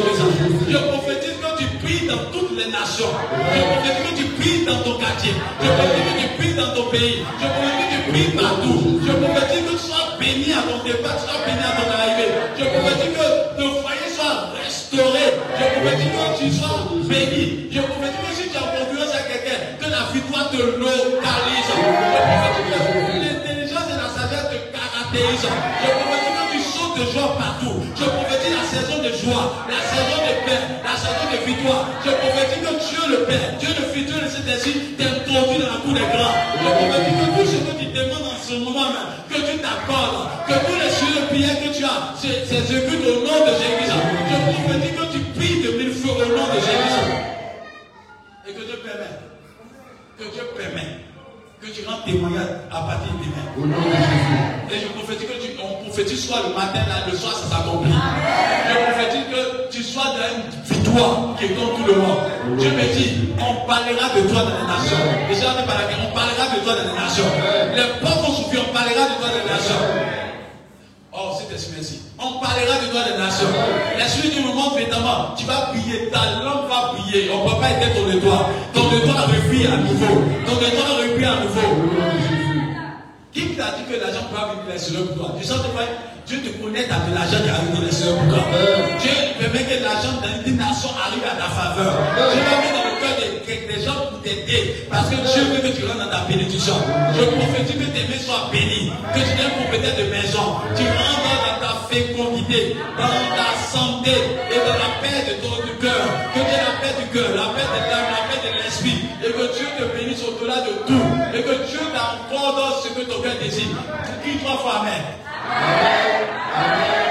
Je prophétise que tu pries dans toutes les nations. Je prophétise que tu pries dans ton quartier. Je prophétise que tu pries dans ton pays. Je prophétise que tu pries partout. Je prophétise que tu sois béni à ton départ, Je prophétise que si tu as confiance à quelqu'un, que la victoire te localise. Je prophétise que l'intelligence et la sagesse te caractérisent. Je prophétise que tu sautes de joie partout. Je prophétise la saison de joie, la saison de paix, la saison de victoire. Je prophétise que Dieu le Père, Dieu le Dieu le Saint-Esprit t'introduit dans la cour des grands. Je prophétise que tout ce que tu demandes en ce moment même, que tu t'accordes, que tous les sujets de prière que tu as, s'exécutent au nom de Jésus. Je prophétise que tu pries de mille feux au nom de Jésus. Que Dieu permet que tu rends témoignage à partir de demain. Au nom de Jésus. Et je prophétise que tu, on prophétise soit le matin, là, le soir, ça s'accomplit. Je prophétise que tu sois dans une victoire qui est comme tout le monde. Je me dis, on parlera de toi dans les nations. Et ça, on par on parlera de toi dans les nations. Les pauvres vont souffrir, on parlera de toi dans les nations. Oh, c'est merci. On parlera de toi des nations. L'esprit du moment, évidemment, tu vas briller, ta langue va briller. On ne peut pas être ton étoile. Ton étoile rebrille à nouveau. Ton étoile rebrille à nouveau. Qui t'a dit que l'argent peut venir les pour toi? Tu sens que Dieu te dans de l'argent qui arrive les pour toi. Dieu permet que l'argent dans une nation arrive à ta faveur. Dans des, gens pour t'aider. Parce que Dieu veut que tu rentres dans ta bénédiction. Je prophétise que tes mains soient bénies. Que tu aies propriétaire de maison. Tu rentres dans ta fécondité, dans ta santé et dans la paix de ton cœur. Que tu aies la paix du cœur, la paix de l'âme, la paix de l'esprit. Et que Dieu te bénisse au-delà de tout. Et que Dieu t'accorde ce que ton cœur désire. Qui trois fois Amen. Amen. Amen.